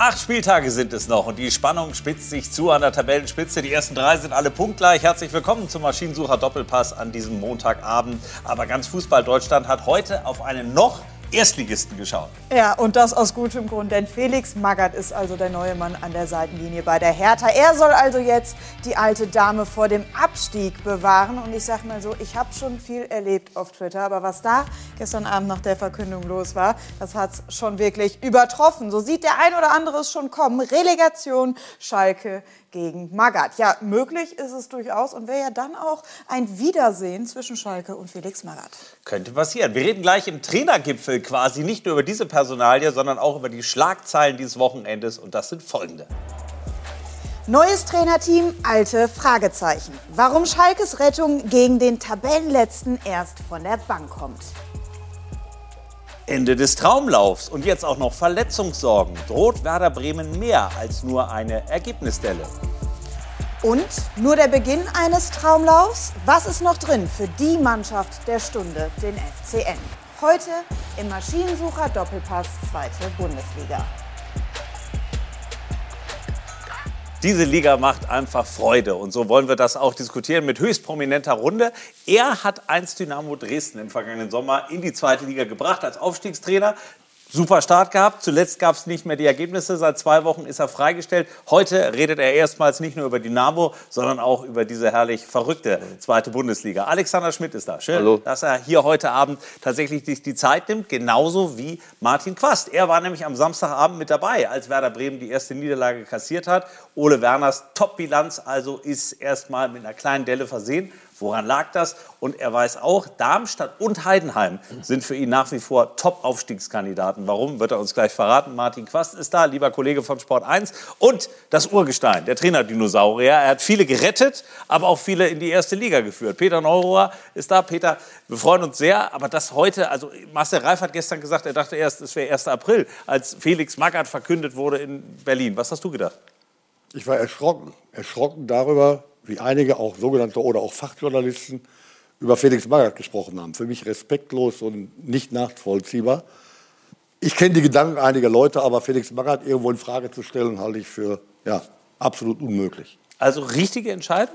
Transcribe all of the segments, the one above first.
Acht Spieltage sind es noch und die Spannung spitzt sich zu an der Tabellenspitze. Die ersten drei sind alle punktgleich. Herzlich willkommen zum Maschinensucher Doppelpass an diesem Montagabend. Aber ganz Fußball Deutschland hat heute auf einen noch Erstligisten geschaut. Ja, und das aus gutem Grund, denn Felix Magath ist also der neue Mann an der Seitenlinie bei der Hertha. Er soll also jetzt die alte Dame vor dem Abstieg bewahren. Und ich sag mal so, ich habe schon viel erlebt auf Twitter, aber was da gestern Abend nach der Verkündung los war, das hat es schon wirklich übertroffen. So sieht der ein oder andere es schon kommen. Relegation Schalke gegen Magath. Ja, möglich ist es durchaus und wäre ja dann auch ein Wiedersehen zwischen Schalke und Felix Magath. Könnte passieren. Wir reden gleich im Trainergipfel quasi nicht nur über diese Personalie, sondern auch über die Schlagzeilen dieses Wochenendes und das sind folgende. Neues Trainerteam, alte Fragezeichen. Warum Schalkes Rettung gegen den Tabellenletzten erst von der Bank kommt. Ende des Traumlaufs und jetzt auch noch Verletzungssorgen. Droht Werder Bremen mehr als nur eine Ergebnisstelle? Und nur der Beginn eines Traumlaufs? Was ist noch drin für die Mannschaft der Stunde, den FCN? Heute im Maschinensucher Doppelpass zweite Bundesliga. Diese Liga macht einfach Freude und so wollen wir das auch diskutieren mit höchst prominenter Runde. Er hat einst Dynamo Dresden im vergangenen Sommer in die zweite Liga gebracht als Aufstiegstrainer super Start gehabt. Zuletzt gab es nicht mehr die Ergebnisse. Seit zwei Wochen ist er freigestellt. Heute redet er erstmals nicht nur über Dynamo, sondern auch über diese herrlich verrückte zweite Bundesliga. Alexander Schmidt ist da. Schön, Hallo. dass er hier heute Abend tatsächlich die Zeit nimmt. Genauso wie Martin Quast. Er war nämlich am Samstagabend mit dabei, als Werder Bremen die erste Niederlage kassiert hat. Ole Werners Top-Bilanz also ist erstmal mit einer kleinen Delle versehen. Woran lag das? Und er weiß auch, Darmstadt und Heidenheim sind für ihn nach wie vor Top-Aufstiegskandidaten. Warum, wird er uns gleich verraten. Martin Quast ist da, lieber Kollege von Sport 1. Und das Urgestein, der Trainer-Dinosaurier. Er hat viele gerettet, aber auch viele in die erste Liga geführt. Peter Neurohr ist da. Peter, wir freuen uns sehr. Aber das heute, also Marcel Reif hat gestern gesagt, er dachte erst, es wäre 1. April, als Felix Magath verkündet wurde in Berlin. Was hast du gedacht? Ich war erschrocken. Erschrocken darüber, wie einige auch sogenannte oder auch Fachjournalisten über Felix Magath gesprochen haben. Für mich respektlos und nicht nachvollziehbar. Ich kenne die Gedanken einiger Leute, aber Felix Magath irgendwo in Frage zu stellen, halte ich für ja, absolut unmöglich. Also richtige Entscheidung?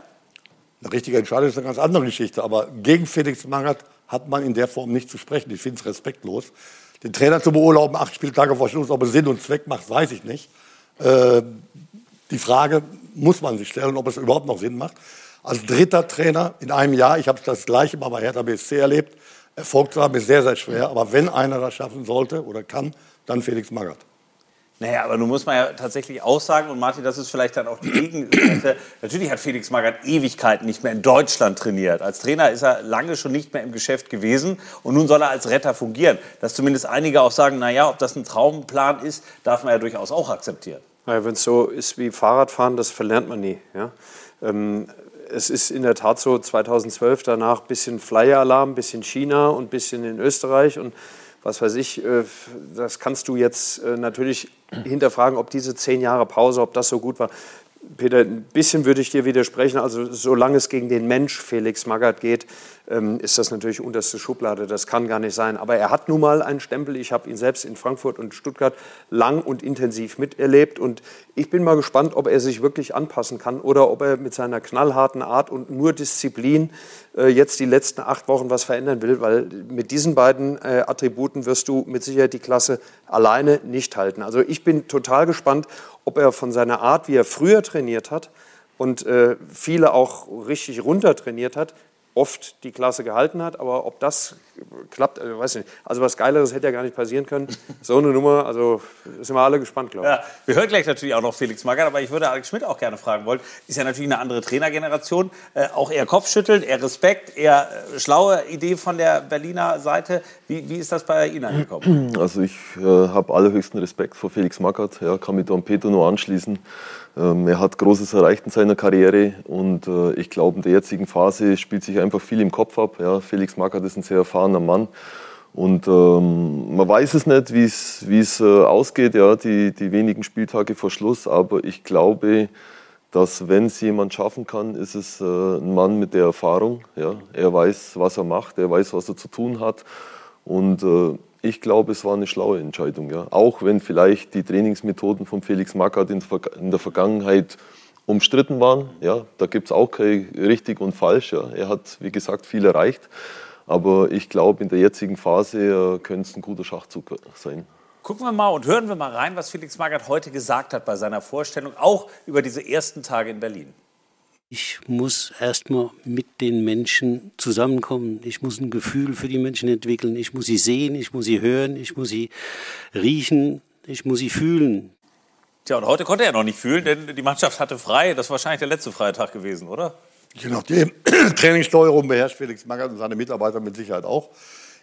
Eine richtige Entscheidung ist eine ganz andere Geschichte, aber gegen Felix Magath hat man in der Form nicht zu sprechen. Ich finde es respektlos. Den Trainer zu beurlauben, acht Spieltage vor Schluss, ob er Sinn und Zweck macht, weiß ich nicht. Äh, die Frage muss man sich stellen, ob es überhaupt noch Sinn macht. Als dritter Trainer in einem Jahr, ich habe das gleiche mal bei Hertha BSC erlebt, Erfolg zu haben ist sehr, sehr schwer. Aber wenn einer das schaffen sollte oder kann, dann Felix Magath. Naja, aber nun muss man ja tatsächlich auch sagen, und Martin, das ist vielleicht dann auch die Gegenseite, natürlich hat Felix Magath Ewigkeiten nicht mehr in Deutschland trainiert. Als Trainer ist er lange schon nicht mehr im Geschäft gewesen und nun soll er als Retter fungieren. Dass zumindest einige auch sagen, naja, ob das ein Traumplan ist, darf man ja durchaus auch akzeptieren. Naja, Wenn es so ist wie Fahrradfahren, das verlernt man nie. Ja? Ähm, es ist in der Tat so, 2012 danach ein bisschen Flyer-Alarm, ein bisschen China und ein bisschen in Österreich und was weiß ich, äh, das kannst du jetzt äh, natürlich hinterfragen, ob diese zehn Jahre Pause, ob das so gut war. Peter, ein bisschen würde ich dir widersprechen. Also solange es gegen den Mensch Felix Magath geht, ähm, ist das natürlich unterste Schublade. Das kann gar nicht sein. Aber er hat nun mal einen Stempel. Ich habe ihn selbst in Frankfurt und Stuttgart lang und intensiv miterlebt. Und ich bin mal gespannt, ob er sich wirklich anpassen kann oder ob er mit seiner knallharten Art und nur Disziplin jetzt die letzten acht Wochen was verändern will. Weil mit diesen beiden äh, Attributen wirst du mit Sicherheit die Klasse alleine nicht halten. Also ich bin total gespannt, ob er von seiner Art, wie er früher trainiert hat, und äh, viele auch richtig runter trainiert hat, oft die Klasse gehalten hat. Aber ob das klappt, äh, weiß nicht. Also was Geileres hätte ja gar nicht passieren können. So eine Nummer, also sind wir alle gespannt, glaube ich. Ja, wir hören gleich natürlich auch noch Felix Magath, aber ich würde Alex Schmidt auch gerne fragen wollen. Ist ja natürlich eine andere Trainergeneration. Äh, auch eher Kopfschütteln, eher Respekt, eher äh, schlaue Idee von der Berliner Seite. Wie, wie ist das bei Ihnen angekommen? Also ich äh, habe allerhöchsten Respekt vor Felix Magath. Ja, kann mich da an Peter nur anschließen. Ähm, er hat Großes erreicht in seiner Karriere und äh, ich glaube, in der jetzigen Phase spielt sich einfach viel im Kopf ab. Ja, Felix Magath ist ein sehr erfahrener Mann und ähm, man weiß es nicht, wie es äh, ausgeht, ja, die, die wenigen Spieltage vor Schluss, aber ich glaube, dass wenn es jemand schaffen kann, ist es äh, ein Mann mit der Erfahrung. Ja. Er weiß, was er macht, er weiß, was er zu tun hat und äh, ich glaube, es war eine schlaue Entscheidung. Ja. Auch wenn vielleicht die Trainingsmethoden von Felix Magath in, der Vergangenheit umstritten waren. Ja. Da gibt es auch kein richtig und falsch. Ja. Er hat, wie gesagt, viel erreicht. Aber ich glaube, in der jetzigen Phase äh, könnte es ein guter Schachzug sein. Gucken wir mal und hören wir mal rein, was Felix Magath heute gesagt hat bei seiner Vorstellung, auch über diese ersten Tage in Berlin. Ich muss erstmal mit den Menschen zusammenkommen. Ich muss ein Gefühl für die Menschen entwickeln. Ich muss sie sehen, ich muss sie hören, ich muss sie riechen, ich muss sie fühlen. Tja, und heute konnte er noch nicht fühlen, denn die Mannschaft hatte frei. Das war wahrscheinlich der letzte Freitag gewesen, oder? Je nachdem. Trainingssteuerung beherrscht Felix Magath und seine Mitarbeiter mit Sicherheit auch.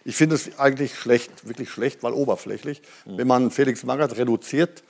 Ich finde es eigentlich schlecht, wirklich schlecht, weil oberflächlich. Mhm. Wenn man Felix Magath reduziert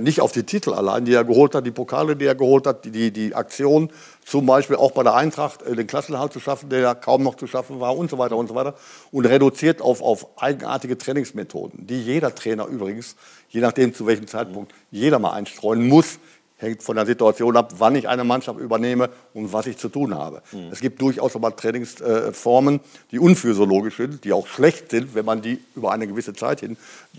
nicht auf die Titel allein, die er geholt hat, die Pokale, die er geholt hat, die, die Aktion, zum Beispiel auch bei der Eintracht, äh, den Klassenhalt zu schaffen, der ja kaum noch zu schaffen war und so weiter und so weiter. Und reduziert auf, auf eigenartige Trainingsmethoden, die jeder Trainer übrigens, je nachdem zu welchem Zeitpunkt, jeder mal einstreuen muss, hängt von der Situation ab, wann ich eine Mannschaft übernehme und was ich zu tun habe. Mhm. Es gibt durchaus aber Trainingsformen, die unphysiologisch sind, die auch schlecht sind, wenn man die über eine gewisse Zeit hin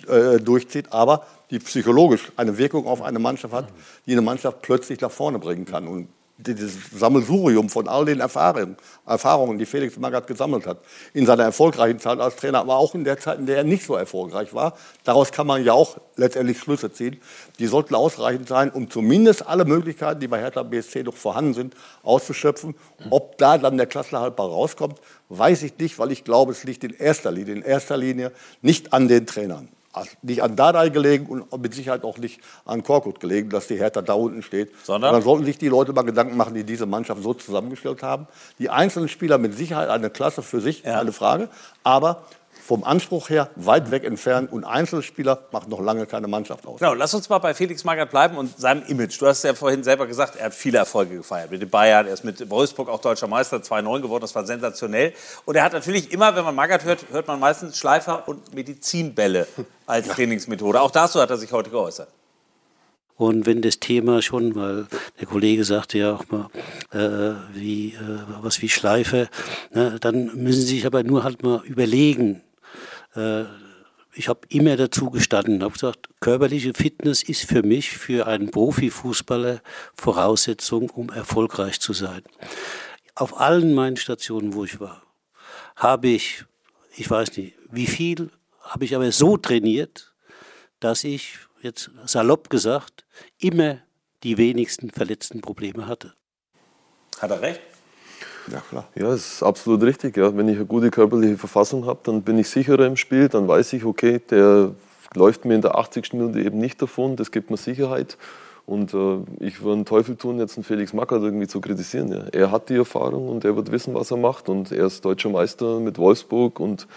äh, durchzieht, aber die psychologisch eine Wirkung auf eine Mannschaft hat, die eine Mannschaft plötzlich nach vorne bringen kann. Und dieses Sammelsurium von all den Erfahrungen, Erfahrungen, die Felix Magath gesammelt hat, in seiner erfolgreichen Zeit als Trainer, aber auch in der Zeit, in der er nicht so erfolgreich war, daraus kann man ja auch letztendlich Schlüsse ziehen. Die sollten ausreichend sein, um zumindest alle Möglichkeiten, die bei Hertha BSC noch vorhanden sind, auszuschöpfen. Ob da dann der Klassenerhalt rauskommt, weiß ich nicht, weil ich glaube, es liegt in erster Linie, in erster Linie nicht an den Trainern nicht an Dardai gelegen und mit Sicherheit auch nicht an Korkut gelegen, dass die Hertha da unten steht. Sondern? Dann sollten sich die Leute mal Gedanken machen, die diese Mannschaft so zusammengestellt haben. Die einzelnen Spieler mit Sicherheit eine Klasse für sich, ja. keine Frage. Aber vom Anspruch her weit weg entfernt und Einzelspieler macht noch lange keine Mannschaft aus. Genau, lass uns mal bei Felix Magath bleiben und seinem Image. Du hast ja vorhin selber gesagt, er hat viele Erfolge gefeiert. Mit den Bayern, er ist mit Wolfsburg auch deutscher Meister, 2-9 geworden, das war sensationell. Und er hat natürlich immer, wenn man Magath hört, hört man meistens Schleifer und Medizinbälle als. Trainingsmethode. Auch dazu hat er sich heute geäußert. Und wenn das Thema schon, weil der Kollege sagte ja auch mal, äh, wie, äh, was wie Schleife, ne, dann müssen Sie sich aber nur halt mal überlegen, äh, ich habe immer dazu gestanden, habe gesagt, körperliche Fitness ist für mich, für einen Profifußballer Voraussetzung, um erfolgreich zu sein. Auf allen meinen Stationen, wo ich war, habe ich, ich weiß nicht, wie viel, habe ich aber so trainiert, dass ich, jetzt salopp gesagt, immer die wenigsten verletzten Probleme hatte. Hat er recht? Ja, klar. Ja, das ist absolut richtig. Ja. Wenn ich eine gute körperliche Verfassung habe, dann bin ich sicherer im Spiel. Dann weiß ich, okay, der läuft mir in der 80. Minute eben nicht davon. Das gibt mir Sicherheit. Und äh, ich würde einen Teufel tun, jetzt einen Felix Magath irgendwie zu kritisieren. Ja. Er hat die Erfahrung und er wird wissen, was er macht. Und er ist deutscher Meister mit Wolfsburg und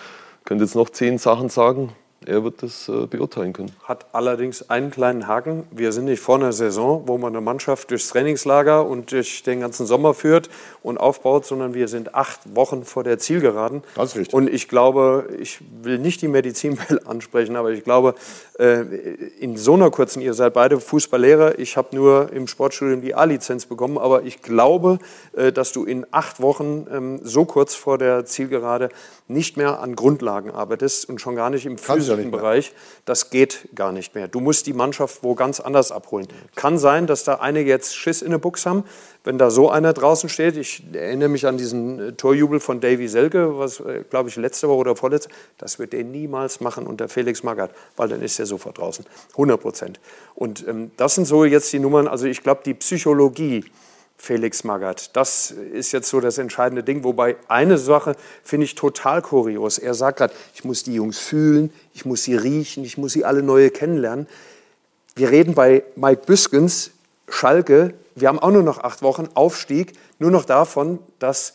könnte jetzt noch zehn Sachen sagen er wird das äh, beurteilen können. Hat allerdings einen kleinen Haken. Wir sind nicht vor einer Saison, wo man eine Mannschaft durchs Trainingslager und durch den ganzen Sommer führt und aufbaut, sondern wir sind acht Wochen vor der Zielgeraden. Das ist richtig. Und ich glaube, ich will nicht die Medizinwelt ansprechen, aber ich glaube, äh, in so einer kurzen, ihr seid beide Fußballlehrer, ich habe nur im Sportstudium die A-Lizenz bekommen, aber ich glaube, äh, dass du in acht Wochen ähm, so kurz vor der Zielgerade nicht mehr an Grundlagen arbeitest und schon gar nicht im physischen Bereich. Das geht gar nicht mehr. Du musst die Mannschaft wo ganz anders abholen. Kann sein, dass da einige jetzt Schiss in der Buchs haben, wenn da so einer draußen steht. Ich erinnere mich an diesen äh, Torjubel von Davy Selke, was, äh, glaube ich, letzte Woche oder vorletzte. Das wird er niemals machen unter Felix Magath, weil dann ist er sofort draußen. 100 Prozent. Und ähm, das sind so jetzt die Nummern. Also ich glaube, die Psychologie, Felix Magath. Das ist jetzt so das entscheidende Ding. Wobei eine Sache finde ich total kurios. Er sagt gerade, ich muss die Jungs fühlen, ich muss sie riechen, ich muss sie alle neue kennenlernen. Wir reden bei Mike Büskens, Schalke, wir haben auch nur noch acht Wochen Aufstieg, nur noch davon, dass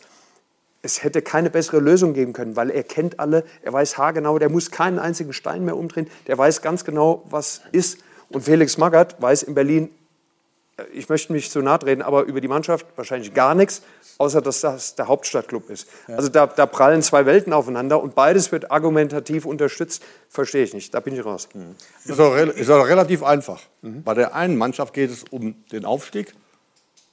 es hätte keine bessere Lösung geben können, weil er kennt alle, er weiß haargenau, der muss keinen einzigen Stein mehr umdrehen, der weiß ganz genau, was ist. Und Felix Magath weiß in Berlin ich möchte nicht zu nahe treten, aber über die Mannschaft wahrscheinlich gar nichts, außer dass das der Hauptstadtclub ist. Ja. Also da, da, prallen zwei Welten aufeinander und beides wird argumentativ unterstützt. Verstehe ich nicht, da bin ich raus. Mhm. Ist, auch, ist auch relativ einfach. Mhm. Bei der einen Mannschaft geht es um den Aufstieg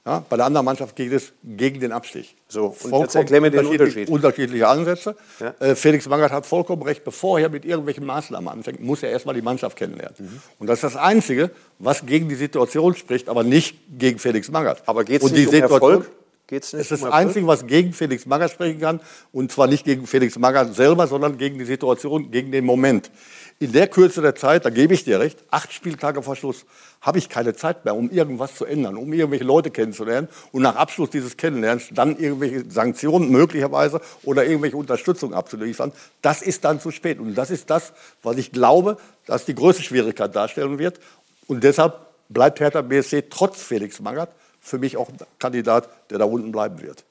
Ja, bei der anderen Mannschaft geht es gegen den Abstieg. So, und jetzt erklär mir den Unterschied. Unterschiedliche Ansätze. Ja. Äh, Felix Magath hat vollkommen recht. Bevor er mit irgendwelchen Maßnahmen anfängt, muss er erstmal die Mannschaft kennenlernen. Mhm. Und das ist das Einzige, was gegen die Situation spricht, aber nicht gegen Felix Magath. Aber geht es nicht um Situation- Erfolg? Geht's nicht Es ist um das Erfolg? Einzige, was gegen Felix Magath sprechen kann. Und zwar nicht gegen Felix Magath selber, sondern gegen die Situation, gegen den Moment. In der Kürze der Zeit, da gebe ich dir recht, acht Spieltage vor Schluss, habe ich keine Zeit mehr, um irgendwas zu ändern, um irgendwelche Leute kennenzulernen und nach Abschluss dieses Kennenlernens dann irgendwelche Sanktionen möglicherweise oder irgendwelche Unterstützung abzuliefern. Das ist dann zu spät. Und das ist das, was ich glaube, dass die größte Schwierigkeit darstellen wird. Und deshalb bleibt Hertha BSC trotz Felix Magath für mich auch ein Kandidat, der da unten bleiben wird.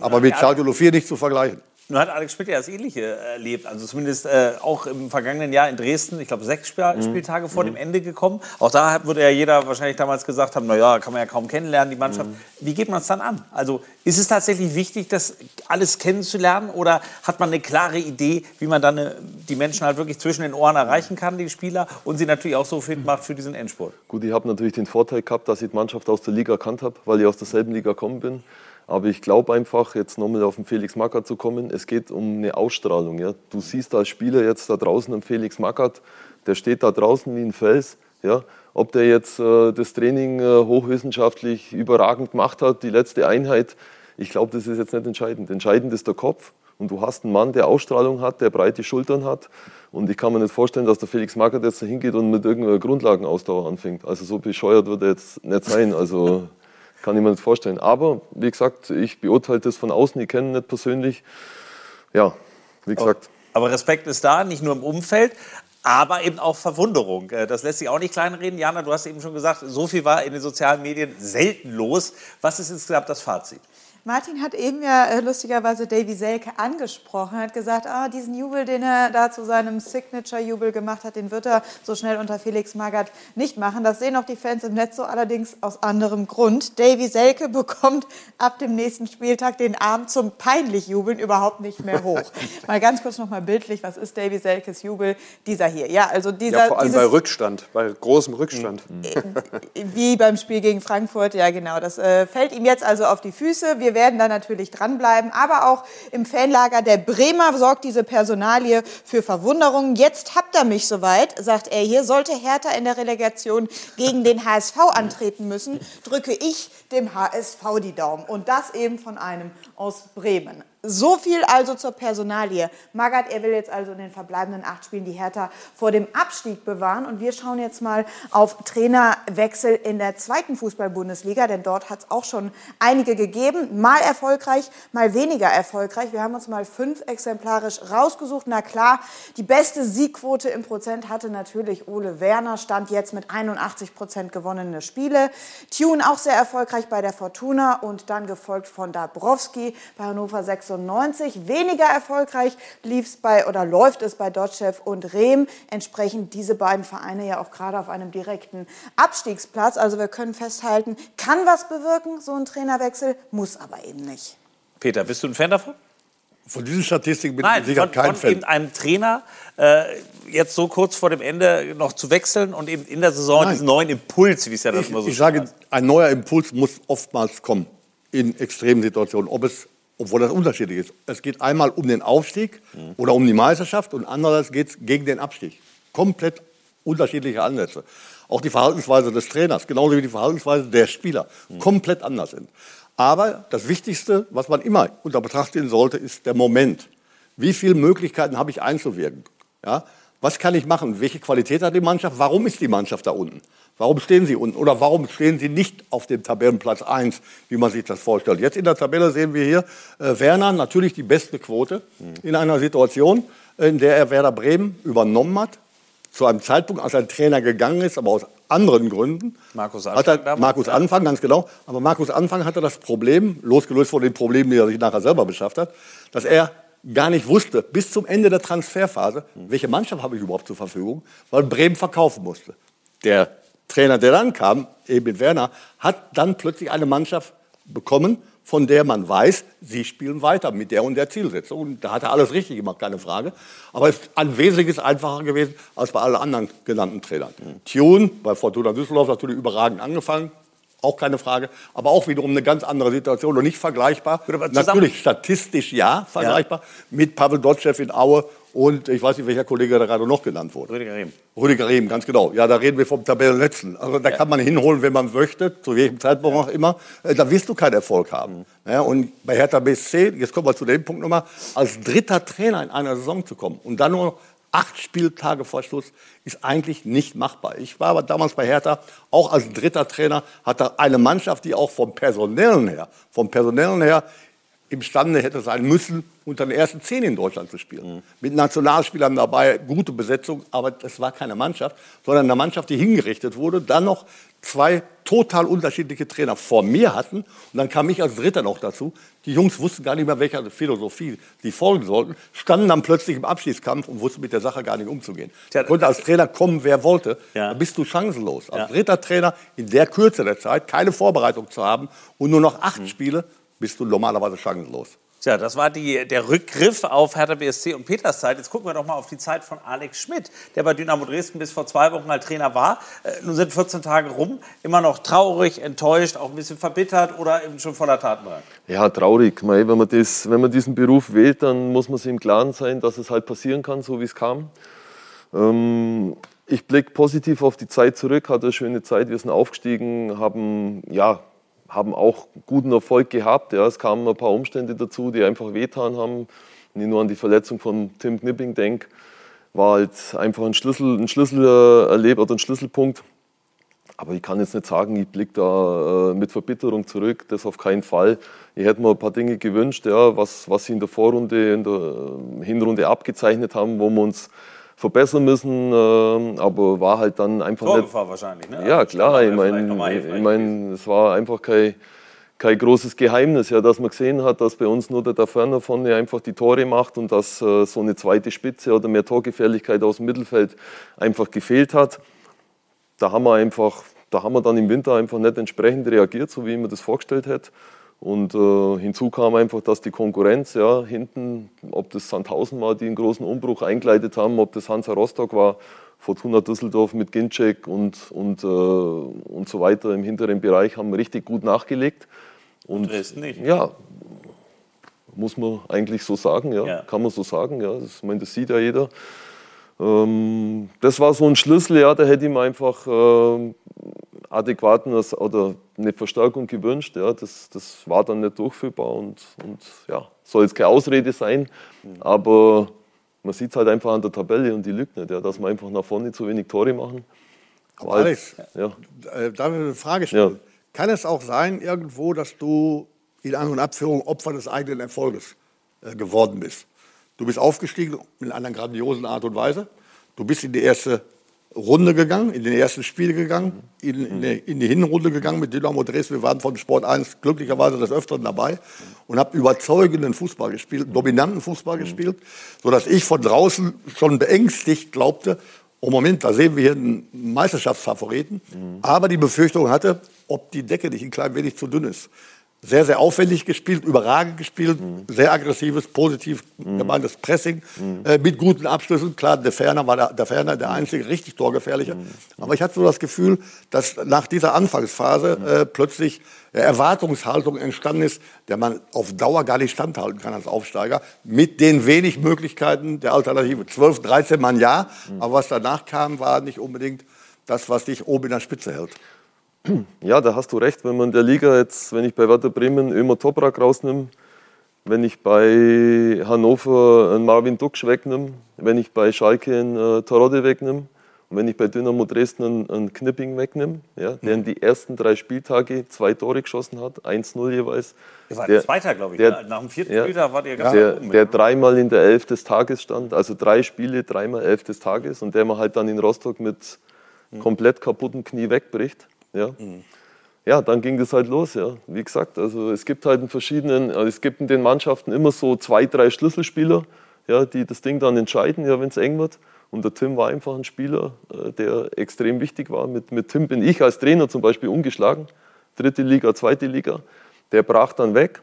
Aber mit Schalke 04 nicht zu vergleichen. Nun hat Alex Schmidt ja das Ähnliche erlebt. Also zumindest äh, auch im vergangenen Jahr in Dresden, ich glaube sechs Spiel Mhm. Spieltage vor dem Ende gekommen. Auch da würde ja jeder wahrscheinlich damals gesagt haben, naja, kann man ja kaum kennenlernen, die Mannschaft. Mhm. Wie geht man es dann an? Also ist es tatsächlich wichtig, das alles kennenzulernen oder hat man eine klare Idee, wie man dann äh, die Menschen halt wirklich zwischen den Ohren erreichen kann, die Spieler, und sie natürlich auch so fit macht für diesen Endspurt? Gut, ich habe natürlich den Vorteil gehabt, dass ich die Mannschaft aus der Liga erkannt habe, weil ich aus derselben Liga gekommen bin. Aber ich glaube einfach, jetzt nochmal auf den Felix Magath zu kommen, es geht um eine Ausstrahlung. Ja? Du siehst als Spieler jetzt da draußen einen Felix Magath, der steht da draußen wie ein Fels. Ja? Ob der jetzt äh, das Training äh, hochwissenschaftlich überragend gemacht hat, die letzte Einheit, ich glaube, das ist jetzt nicht entscheidend. Entscheidend ist der Kopf. Und du hast einen Mann, der Ausstrahlung hat, der breite Schultern hat. Und ich kann mir nicht vorstellen, dass der Felix Magath jetzt da hingeht und mit irgendeiner Grundlagenausdauer anfängt. Also so bescheuert wird er jetzt nicht sein. Also kann ich mir nicht vorstellen. Aber wie gesagt, ich beurteile das von außen, ich kenne nicht persönlich. Ja, wie gesagt. Aber Respekt ist da, nicht nur im Umfeld, aber eben auch Verwunderung. Äh, Das lässt sich auch nicht kleinreden. Jana, du hast eben schon gesagt, so viel war in den sozialen Medien selten los. Was ist insgesamt das Fazit? Martin hat eben ja äh, lustigerweise Davy Selke angesprochen, hat gesagt, ah, diesen Jubel, den er da zu seinem Signature-Jubel gemacht hat, den wird er so schnell unter Felix Magath nicht machen. Das sehen auch die Fans im Netz so, allerdings aus anderem Grund. Davy Selke bekommt ab dem nächsten Spieltag den Arm zum peinlich Jubeln überhaupt nicht mehr hoch. mal ganz kurz noch mal bildlich, was ist Davy Selkes Jubel? Dieser hier, ja, also dieser, Ja, vor allem bei Rückstand, bei großem Rückstand. wie beim Spiel gegen Frankfurt, ja genau. Das äh, fällt ihm jetzt also auf die Füße. Wir werden da natürlich dranbleiben. Aber auch im Fanlager der Bremer sorgt diese Personalie für Verwunderung. Jetzt habt ihr mich soweit, sagt er hier. Sollte Hertha in der Relegation gegen den HSV antreten müssen, drücke ich dem HSV die Daumen. Und das eben von einem aus Bremen. So viel also zur Personalie. Magath, er will jetzt also in den verbleibenden acht Spielen die Hertha vor dem Abstieg bewahren. Und wir schauen jetzt mal auf Trainerwechsel in der zweiten Fußball-Bundesliga, denn dort hat es auch schon einige gegeben. Mal erfolgreich, mal weniger erfolgreich. Wir haben uns mal fünf exemplarisch rausgesucht. Na klar, die beste Siegquote im Prozent hatte natürlich Ole Werner, stand jetzt mit 81 Prozent gewonnene Spiele. Tune auch sehr erfolgreich bei der Fortuna und dann gefolgt von Dabrowski bei Hannover 96. Weniger erfolgreich lief's bei oder läuft es bei Dotschew und Rehm. Entsprechend diese beiden Vereine ja auch gerade auf einem direkten Abstiegsplatz. Also wir können festhalten, kann was bewirken, so ein Trainerwechsel, muss aber eben nicht. Peter, bist du ein Fan davon? Von diesen Statistiken bin Nein, ich sicher von, kein von Fan. eben einem Trainer äh, jetzt so kurz vor dem Ende noch zu wechseln und eben in der Saison Nein. diesen neuen Impuls, wie es ja das Ich, immer so ich sage, heißt. ein neuer Impuls muss oftmals kommen in extremen Situationen, ob es, obwohl das unterschiedlich ist. Es geht einmal um den Aufstieg oder um die Meisterschaft und andererseits geht es gegen den Abstieg. Komplett unterschiedliche Ansätze. Auch die Verhaltensweise des Trainers, genauso wie die Verhaltensweise der Spieler, komplett anders sind. Aber das Wichtigste, was man immer unter Betracht ziehen sollte, ist der Moment. Wie viele Möglichkeiten habe ich einzuwirken? Ja? Was kann ich machen? Welche Qualität hat die Mannschaft? Warum ist die Mannschaft da unten? Warum stehen sie unten? Oder warum stehen sie nicht auf dem Tabellenplatz 1, wie man sich das vorstellt? Jetzt in der Tabelle sehen wir hier äh, Werner, natürlich die beste Quote in einer Situation, in der er Werder Bremen übernommen hat. Zu einem Zeitpunkt, als ein Trainer gegangen ist, aber aus anderen Gründen. Markus Anfang er, Markus. Anfang, ganz genau. Aber Markus Anfang hatte das Problem, losgelöst von den Problemen, die er sich nachher selber beschafft hat, dass er gar nicht wusste, bis zum Ende der Transferphase, welche Mannschaft habe ich überhaupt zur Verfügung, weil Bremen verkaufen musste. Der Trainer, der dann kam, eben Werner, hat dann plötzlich eine Mannschaft bekommen, von der man weiß, sie spielen weiter mit der und der Zielsetzung. Und da hat er alles richtig gemacht, keine Frage. Aber es ist ein wesentliches einfacher gewesen als bei allen anderen genannten Trainern. Tune bei Fortuna Düsseldorf natürlich überragend angefangen, auch keine Frage. Aber auch wiederum eine ganz andere Situation und nicht vergleichbar. Natürlich statistisch ja vergleichbar mit Pavel Dotschew in Aue und ich weiß nicht, welcher Kollege da gerade noch genannt wurde. Rüdiger Rehm. Rüdiger Rehm, ganz genau. Ja, da reden wir vom Tabellenletzten. Also da kann man hinholen, wenn man möchte, zu welchem Zeitpunkt auch immer. Äh, Da wirst du keinen Erfolg haben. Ja, und bei Hertha BSC, jetzt kommen wir zu dem Punkt nochmal, als dritter Trainer in einer Saison zu kommen und dann nur acht Spieltage vor Schluss, ist eigentlich nicht machbar. Ich war aber damals bei Hertha auch als dritter Trainer, hatte eine Mannschaft, die auch vom Personellen her, vom Personellen her imstande hätte sein müssen, unter den ersten zehn in Deutschland zu spielen. Mit Nationalspielern dabei, gute Besetzung, aber das war keine Mannschaft, sondern eine Mannschaft, die hingerichtet wurde, dann noch zwei total unterschiedliche Trainer vor mir hatten und dann kam ich als Dritter noch dazu. Die Jungs wussten gar nicht mehr, welcher Philosophie sie folgen sollten, standen dann plötzlich im Abschiedskampf und wussten mit der Sache gar nicht umzugehen. Tja, Konnte als Trainer kommen, wer wollte, Ja. da bist du chancenlos. Als Ja. dritter Trainer in der Kürze der Zeit, keine Vorbereitung zu haben und nur noch Mhm. acht Spiele, bist du normalerweise chancenlos. Tja, das war die, der Rückgriff auf Hertha BSC und Peters Zeit. Jetzt gucken wir doch mal auf die Zeit von Alex Schmidt, der bei Dynamo Dresden bis vor zwei Wochen halt Trainer war. Äh, nun sind 14 Tage rum, immer noch traurig, enttäuscht, auch ein bisschen verbittert oder eben schon voller Tatendrang. Ja, traurig. Wenn man, das, wenn man diesen Beruf wählt, dann muss man sich im Klaren sein, dass es halt passieren kann, so wie es kam. Ähm, ich blicke positiv auf die Zeit zurück, hatte eine schöne Zeit. Wir sind aufgestiegen, haben, ja, haben auch guten Erfolg gehabt. Ja. Es kamen ein paar Umstände dazu, die einfach wehtan haben. Wenn ich nur an die Verletzung von Tim Knipping denke, war halt einfach ein Schlüssel, ein Schlüssel äh, oder ein Schlüsselpunkt. Aber ich kann jetzt nicht sagen, ich blicke da äh, mit Verbitterung zurück, das auf keinen Fall. Ich hätte mir ein paar Dinge gewünscht, ja, was, was sie in der Vorrunde, in der äh, Hinrunde abgezeichnet haben, wo wir uns verbessern müssen. Äh, aber war halt dann einfach nicht. Torgefahr wahrscheinlich, ne? Ja, Also, klar. Ich meine, ich mein, es war einfach kein, kein großes Geheimnis, ja, dass man gesehen hat, dass bei uns nur der Ferner vorne einfach die Tore macht und dass äh, so eine zweite Spitze oder mehr Torgefährlichkeit aus dem Mittelfeld einfach gefehlt hat. Da haben wir einfach, da haben wir dann im Winter einfach nicht entsprechend reagiert, so wie ich mir das vorgestellt hätte. Und äh, hinzu kam einfach, dass die Konkurrenz ja hinten, ob das Sandhausen war, die einen großen Umbruch eingeleitet haben, ob das Hansa Rostock war, Fortuna Düsseldorf mit Ginczek und, und, äh, und so weiter im hinteren Bereich haben richtig gut nachgelegt. Und Dresden nicht. ja, muss man eigentlich so sagen, ja, Ja. kann man so sagen, ja. Das, ich meine, das sieht ja jeder. Ähm, das war so ein Schlüssel, ja, da hätte ich mir einfach ähm, adäquaten Ers- oder eine Verstärkung gewünscht. Ja, das, das war dann nicht durchführbar und, und ja, soll jetzt keine Ausrede sein, aber man sieht es halt einfach an der Tabelle und die lügt nicht, ja, dass wir einfach nach vorne zu wenig Tore machen. Aber Alex, ja. äh, darf ich eine Frage stellen? Ja. Kann es auch sein, irgendwo, dass du in An- und Abführung Opfer des eigenen Erfolges äh, geworden bist? Du bist aufgestiegen in einer grandiosen Art und Weise. Du bist in die erste Runde gegangen, in den ersten Spiel gegangen, in, in, die, in die Hinrunde gegangen mit Dynamo Dresden. Wir waren von Sport 1 glücklicherweise des Öfteren dabei und habe überzeugenden Fußball gespielt, dominanten Fußball gespielt, sodass ich von draußen schon beängstigt glaubte, oh Moment, da sehen wir hier einen Meisterschaftsfavoriten. Aber die Befürchtung hatte, ob die Decke nicht ein klein wenig zu dünn ist. Sehr, sehr aufwendig gespielt, überragend gespielt, sehr aggressives, positiv gemeintes Pressing, äh, mit guten Abschlüssen. Klar, der Ferner war der, der, Ferner der einzige richtig torgefährliche. Aber ich hatte so das Gefühl, dass nach dieser Anfangsphase äh, plötzlich äh, Erwartungshaltung entstanden ist, der man auf Dauer gar nicht standhalten kann als Aufsteiger, mit den wenig Möglichkeiten der Alternative. 12, 13 Mann ja, aber was danach kam, war nicht unbedingt das, was dich oben in der Spitze hält. Ja, da hast du recht. Wenn man in der Liga jetzt, wenn ich bei Werder Bremen Ömer Toprak rausnehme, wenn ich bei Hannover einen Marvin Duksch wegnehme, wenn ich bei Schalke einen äh, Terodde wegnehme und wenn ich bei Dynamo Dresden einen, einen Knipping wegnehme, ja, der in die ersten drei Spieltage zwei Tore geschossen hat, 1-0 jeweils. Ihr wart Der- Zweiter, glaube ich. der- ne? Nach dem vierten ja. Spieltag wart ihr ganz der, oben. der dreimal in der Elf des Tages stand, also drei Spiele, dreimal Elf des Tages und der man halt dann in Rostock mit komplett kaputten Knie wegbricht. Ja. Ja, dann ging das halt los, ja. Wie gesagt, also es gibt halt in verschiedenen, also es gibt in den Mannschaften immer so zwei, drei Schlüsselspieler, ja, die das Ding dann entscheiden, ja, wenn es eng wird. Und der Tim war einfach ein Spieler, äh, der extrem wichtig war. Mit, mit Tim bin ich als Trainer zum Beispiel umgeschlagen. Dritte Liga, zweite Liga. Der brach dann weg.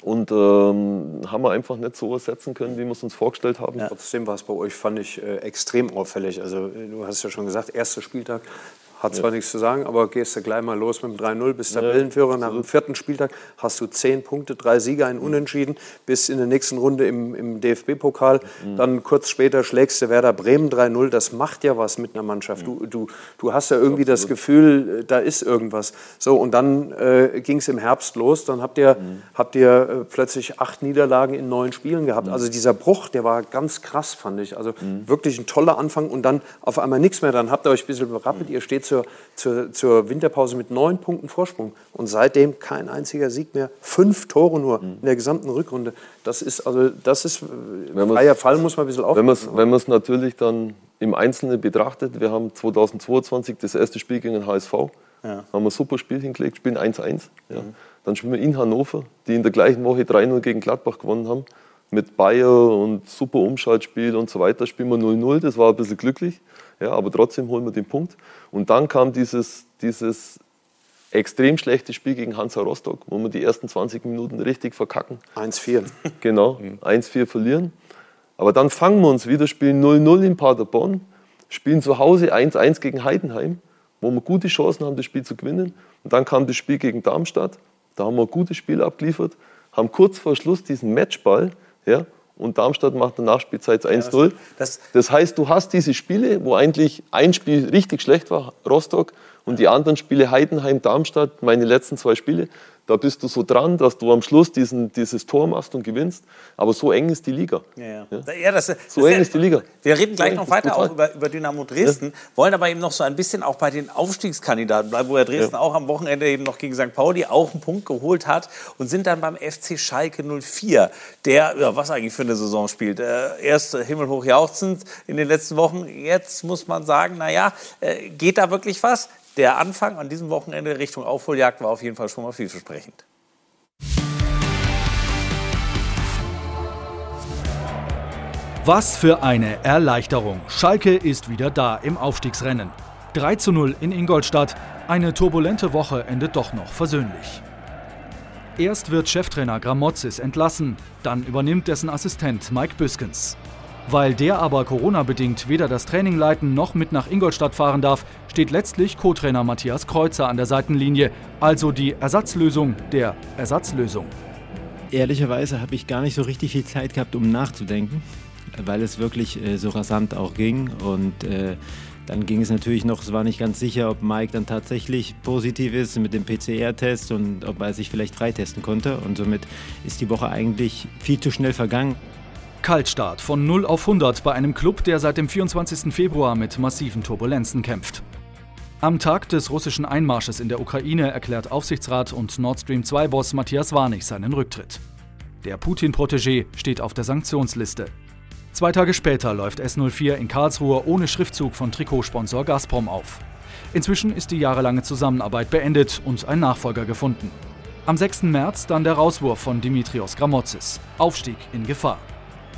Und ähm, haben wir einfach nicht so ersetzen können, wie wir es uns vorgestellt haben. Trotzdem war es bei euch, fand ich, äh, extrem auffällig. Also äh, du hast ja schon gesagt, erster Spieltag hat zwar nichts zu sagen, aber gehst du gleich mal los mit dem 3-0, bist Tabellenführer. Nach dem vierten Spieltag hast du zehn Punkte, drei Sieger, ein Unentschieden, bis in der nächsten Runde im, im DFB-Pokal. Dann kurz später schlägst du Werder Bremen 3-0. Das macht ja was mit einer Mannschaft. Du, du, du hast ja irgendwie das Gefühl, da ist irgendwas. So, und dann äh, ging es im Herbst los. Dann habt ihr, habt ihr äh, plötzlich acht Niederlagen in neun Spielen gehabt. Also dieser Bruch, der war ganz krass, fand ich. Also wirklich ein toller Anfang und dann auf einmal nichts mehr. Dann habt ihr euch ein bisschen berappelt. Ihr steht zur, zur, zur Winterpause mit neun Punkten Vorsprung. Und seitdem kein einziger Sieg mehr. Fünf Tore nur in der gesamten Rückrunde. Das ist, also, das ist, man's- freier Fall muss man ein bisschen Wenn man es aufpassen. wenn natürlich dann im Einzelnen betrachtet, wir haben 2022 das erste Spiel gegen den HSV, haben wir ein super Spiel hingelegt, spielen 1-1. Ja. Dann spielen wir in Hannover, die in der gleichen Woche 3-0 gegen Gladbach gewonnen haben, mit Bayer und super Umschaltspiel und so weiter, spielen wir 0-0, das war ein bisschen glücklich, ja, aber trotzdem holen wir den Punkt. Und dann kam dieses, dieses extrem schlechte Spiel gegen Hansa Rostock, wo wir die ersten 20 Minuten richtig verkacken. 1-4. Genau, 1-4 verlieren. Aber dann fangen wir uns wieder, spielen 0-0 in Paderborn, spielen zu Hause 1-1 gegen Heidenheim, wo wir gute Chancen haben, das Spiel zu gewinnen. Und dann kam das Spiel gegen Darmstadt, da haben wir ein gutes Spiel abgeliefert, haben kurz vor Schluss diesen Matchball, ja, und Darmstadt macht in der Nachspielzeit 1-0. das- Das heißt, du hast diese Spiele, wo eigentlich ein Spiel richtig schlecht war, Rostock, und die anderen Spiele Heidenheim, Darmstadt, meine letzten zwei Spiele, da bist du so dran, dass du am Schluss diesen, dieses Tor machst und gewinnst. Aber so eng ist die Liga. Ja, ja. Ja, das, das So eng ist die Liga. Wir reden gleich So noch weiter auch über, über Dynamo Dresden, wollen aber eben noch so ein bisschen auch bei den Aufstiegskandidaten bleiben, wo ja Dresden auch am Wochenende eben noch gegen St. Pauli auch einen Punkt geholt hat und sind dann beim FC Schalke 04, der, was eigentlich für eine Saison spielt. Äh, erst himmelhoch jauchzend in den letzten Wochen, jetzt muss man sagen, naja, äh, geht da wirklich was? Der Anfang an diesem Wochenende Richtung Aufholjagd war auf jeden Fall schon mal vielversprechend. Was für eine Erleichterung. Schalke ist wieder da im Aufstiegsrennen. 3 zu 0 in Ingolstadt. Eine turbulente Woche endet doch noch versöhnlich. Erst wird Cheftrainer Gramozis entlassen, dann übernimmt dessen Assistent Mike Büskens. Weil der aber Corona-bedingt weder das Training leiten noch mit nach Ingolstadt fahren darf, steht letztlich Co-Trainer Matthias Kreuzer an der Seitenlinie, also die Ersatzlösung der Ersatzlösung. Ehrlicherweise habe ich gar nicht so richtig viel Zeit gehabt, um nachzudenken, weil es wirklich äh, so rasant auch ging. Und äh, dann ging es natürlich noch, es war nicht ganz sicher, ob Mike dann tatsächlich positiv ist mit dem PCR-Test und ob er sich vielleicht freitesten konnte. Und somit ist die Woche eigentlich viel zu schnell vergangen. Kaltstart von 0 auf 100 bei einem Club, der seit dem 24. Februar mit massiven Turbulenzen kämpft. Am Tag des russischen Einmarsches in der Ukraine erklärt Aufsichtsrat und Nord Stream 2-Boss Matthias Warnig seinen Rücktritt. Der Putin-Protégé steht auf der Sanktionsliste. Zwei Tage später läuft S04 in Karlsruhe ohne Schriftzug von Trikotsponsor Gazprom auf. Inzwischen ist die jahrelange Zusammenarbeit beendet und ein Nachfolger gefunden. Am 6. März dann der Rauswurf von Dimitrios Gramotzis. Aufstieg in Gefahr.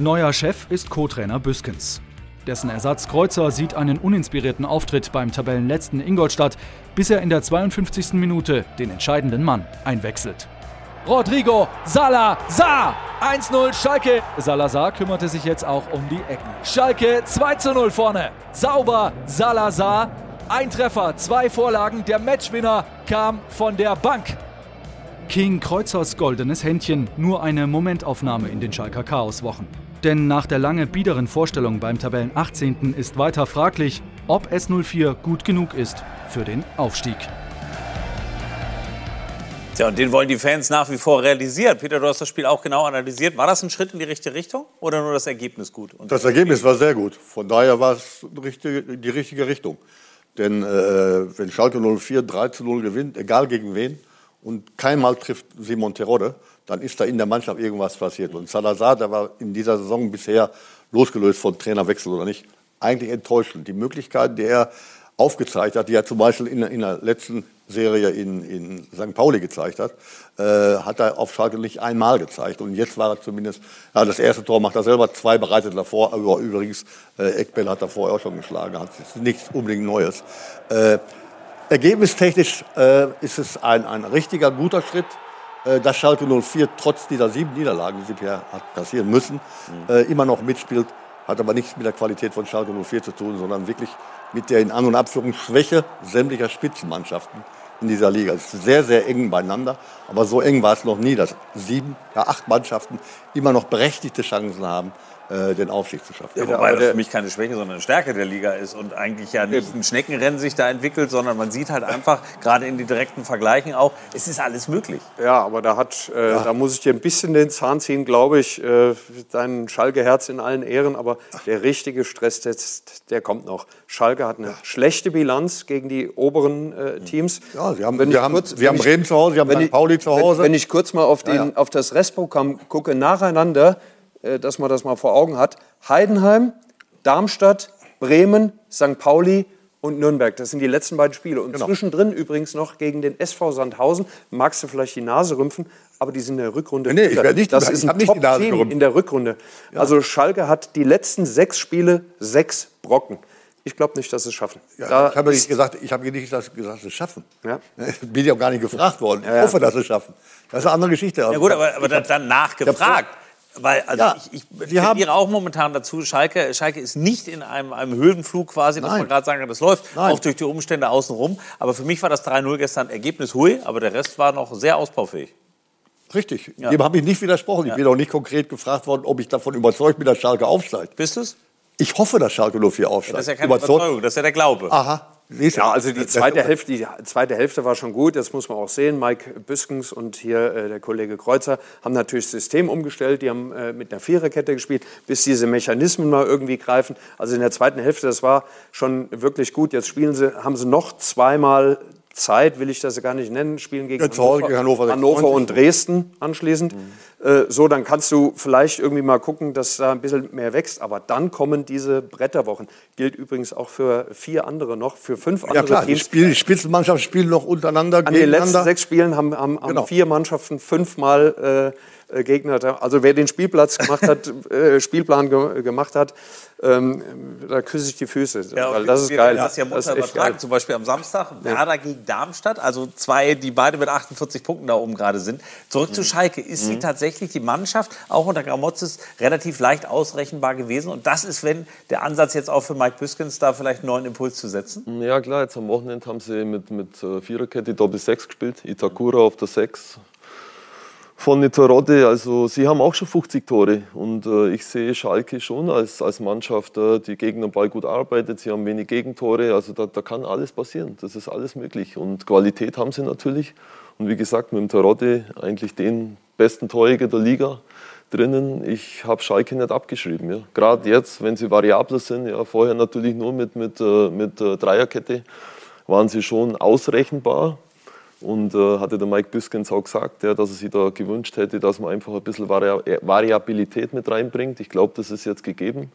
Neuer Chef ist Co-Trainer Büskens. Dessen Ersatz Kreuzer sieht einen uninspirierten Auftritt beim Tabellenletzten Ingolstadt, bis er in der 52. Minute den entscheidenden Mann einwechselt. Rodrigo Salazar 1-0 Schalke. Salazar kümmerte sich jetzt auch um die Ecken. Schalke 2-0 vorne. Sauber Salazar. Ein Treffer, zwei Vorlagen. Der Matchwinner kam von der Bank. King Kreuzers goldenes Händchen, nur eine Momentaufnahme in den Schalker Chaoswochen. Denn nach der lange biederen Vorstellung beim Tabellen 18. ist weiter fraglich, ob S04 gut genug ist für den Aufstieg. Tja, und den wollen die Fans nach wie vor realisieren. Peter, du hast das Spiel auch genau analysiert. War das ein Schritt in die richtige Richtung oder nur das Ergebnis gut? Und Das Ergebnis war sehr gut. Von daher war es die richtige, Richtung. Denn äh, wenn Schalke 04 3 zu 0 gewinnt, egal gegen wen, und keinmal trifft Simon Terodde, dann ist da in der Mannschaft irgendwas passiert. Und Salazar, der war in dieser Saison bisher losgelöst von Trainerwechsel oder nicht, eigentlich enttäuschend. Die Möglichkeiten, die er aufgezeigt hat, die er zum Beispiel in, in der letzten Serie in, in St. Pauli gezeigt hat, äh, hat er auf Schalke nicht einmal gezeigt. Und jetzt war er zumindest, ja, das erste Tor macht er selber, zwei bereitet davor, aber übrigens, äh, Eckbell hat vorher auch schon geschlagen, hat nichts unbedingt Neues. Äh, ergebnistechnisch äh, ist es ein, ein richtiger, guter Schritt, dass Schalke 04 trotz dieser sieben Niederlagen, die sie bisher hat kassieren müssen, äh, immer noch mitspielt. Hat aber nichts mit der Qualität von Schalke 04 zu tun, sondern wirklich mit der in An- und Abführung Schwäche sämtlicher Spitzenmannschaften in dieser Liga. Es ist sehr, sehr eng beieinander. Aber so eng war es noch nie, dass sieben, ja acht Mannschaften immer noch berechtigte Chancen haben, äh, den Aufstieg zu schaffen. Ja, wobei das für mich keine Schwäche, sondern eine Stärke der Liga ist und eigentlich ja nicht ein Schneckenrennen sich da entwickelt, sondern man sieht halt einfach, gerade in den direkten Vergleichen auch, es ist alles möglich. Ja, aber da, hat, äh, da muss ich dir ein bisschen den Zahn ziehen, glaube ich. Äh, dein Schalke-Herz in allen Ehren, aber der richtige Stresstest, der kommt noch. Schalke hat eine schlechte Bilanz gegen die oberen äh, Teams. Ja, sie haben, wir haben, kurz- wir haben Bremen zu Hause, wir haben St. ich- Pauli zu wenn- Hause. Wenn ich kurz mal auf, den, Ja, ja. auf das Restprogramm gucke, nacheinander, äh, dass man das mal vor Augen hat. Heidenheim, Darmstadt, Bremen, St. Pauli und Nürnberg. Das sind die letzten beiden Spiele. Und Genau. zwischendrin übrigens noch gegen den SV Sandhausen. Magst du vielleicht die Nase rümpfen, aber die sind in der Rückrunde. Nee, nee, ich werde nicht- das ist ein hab nicht die Nase Top-Team in der Rückrunde. Also Schalke hat die letzten sechs Spiele sechs Brocken. Ich glaube nicht, dass sie es schaffen. Ja, Da ich habe nicht gesagt, ich habe nicht gesagt, gesagt, sie schaffen. Ja. Bin ja auch gar nicht gefragt worden. Ich Ja, ja. hoffe, dass sie es schaffen. Das ist eine andere Geschichte. Ja gut, aber, aber dann, dann nachgefragt. Weil also Ja, ich, ich tendiere auch momentan dazu, Schalke, Schalke ist nicht in einem, einem Höhenflug quasi, dass Nein. man gerade sagen kann, das läuft, Nein. auch durch die Umstände außenrum. Aber für mich war das 3-0 gestern Ergebnis hui, aber der Rest war noch sehr ausbaufähig. Richtig. Ja. Dem habe ich nicht widersprochen. Ich bin auch nicht konkret gefragt worden, ob ich davon überzeugt bin, dass Schalke aufsteigt. Bist du es? Ich hoffe, dass Schalke 04 aufsteigt. Das ist ja keine Überzeugung, das ist ja der Glaube. Aha. Ja, also die zweite, Hälfte, die zweite Hälfte war schon gut, das muss man auch sehen. Mike Büskens und hier äh, der Kollege Kreuzer haben natürlich das System umgestellt. Die haben äh, mit einer Viererkette gespielt, bis diese Mechanismen mal irgendwie greifen. Also in der zweiten Hälfte, das war schon wirklich gut. Jetzt spielen sie, haben sie noch zweimal Zeit, will ich das gar nicht nennen, spielen gegen Ja, Hannover Hannover 96. und Dresden anschließend. Äh, so, dann kannst du vielleicht irgendwie mal gucken, dass da ein bisschen mehr wächst. Aber dann kommen diese Bretterwochen. Gilt übrigens auch für vier andere noch, für fünf andere Ja klar, die, Teams. Spiel, die Spitzenmannschaften spielen noch untereinander, An den letzten sechs Spielen haben, haben, haben Genau. vier Mannschaften fünfmal äh, Gegner. da- Also wer den Spielplatz gemacht hat, äh, Spielplan ge gemacht hat, ähm, da küsse ich die Füße. weil das ist wir geil. Das ja Das ist übertragen. geil. Zum Beispiel am Samstag Werder gegen Darmstadt, also zwei, die beide mit 48 Punkten da oben gerade sind. Zurück Mhm. zu Schalke. Ist sie tatsächlich die Mannschaft, auch unter Gramotzes, relativ leicht ausrechenbar gewesen? Und das ist, wenn der Ansatz jetzt auch für Mike Büskens da vielleicht einen neuen Impuls zu setzen? Ja klar, jetzt am Wochenende haben sie mit, mit äh, Viererkette Doppel 6 gespielt, Itakura auf der 6. Von Nitorote, also sie haben auch schon 50 Tore und äh, ich sehe Schalke schon als, als Mannschaft, äh, die gegen den Ball gut arbeitet, sie haben wenig Gegentore, also da, da kann alles passieren, das ist alles möglich und Qualität haben sie natürlich und wie gesagt mit dem Terodde eigentlich den besten Torjäger der Liga drinnen. Ich habe Schalke nicht abgeschrieben. Ja. Gerade jetzt, wenn sie variabler sind, ja, vorher natürlich nur mit, mit, äh, mit äh, Dreierkette, waren sie schon ausrechenbar. Und äh, hatte der Mike Büskens auch gesagt, ja, dass er sich da gewünscht hätte, dass man einfach ein bisschen Vari äh, Variabilität mit reinbringt. Ich glaube, das ist jetzt gegeben,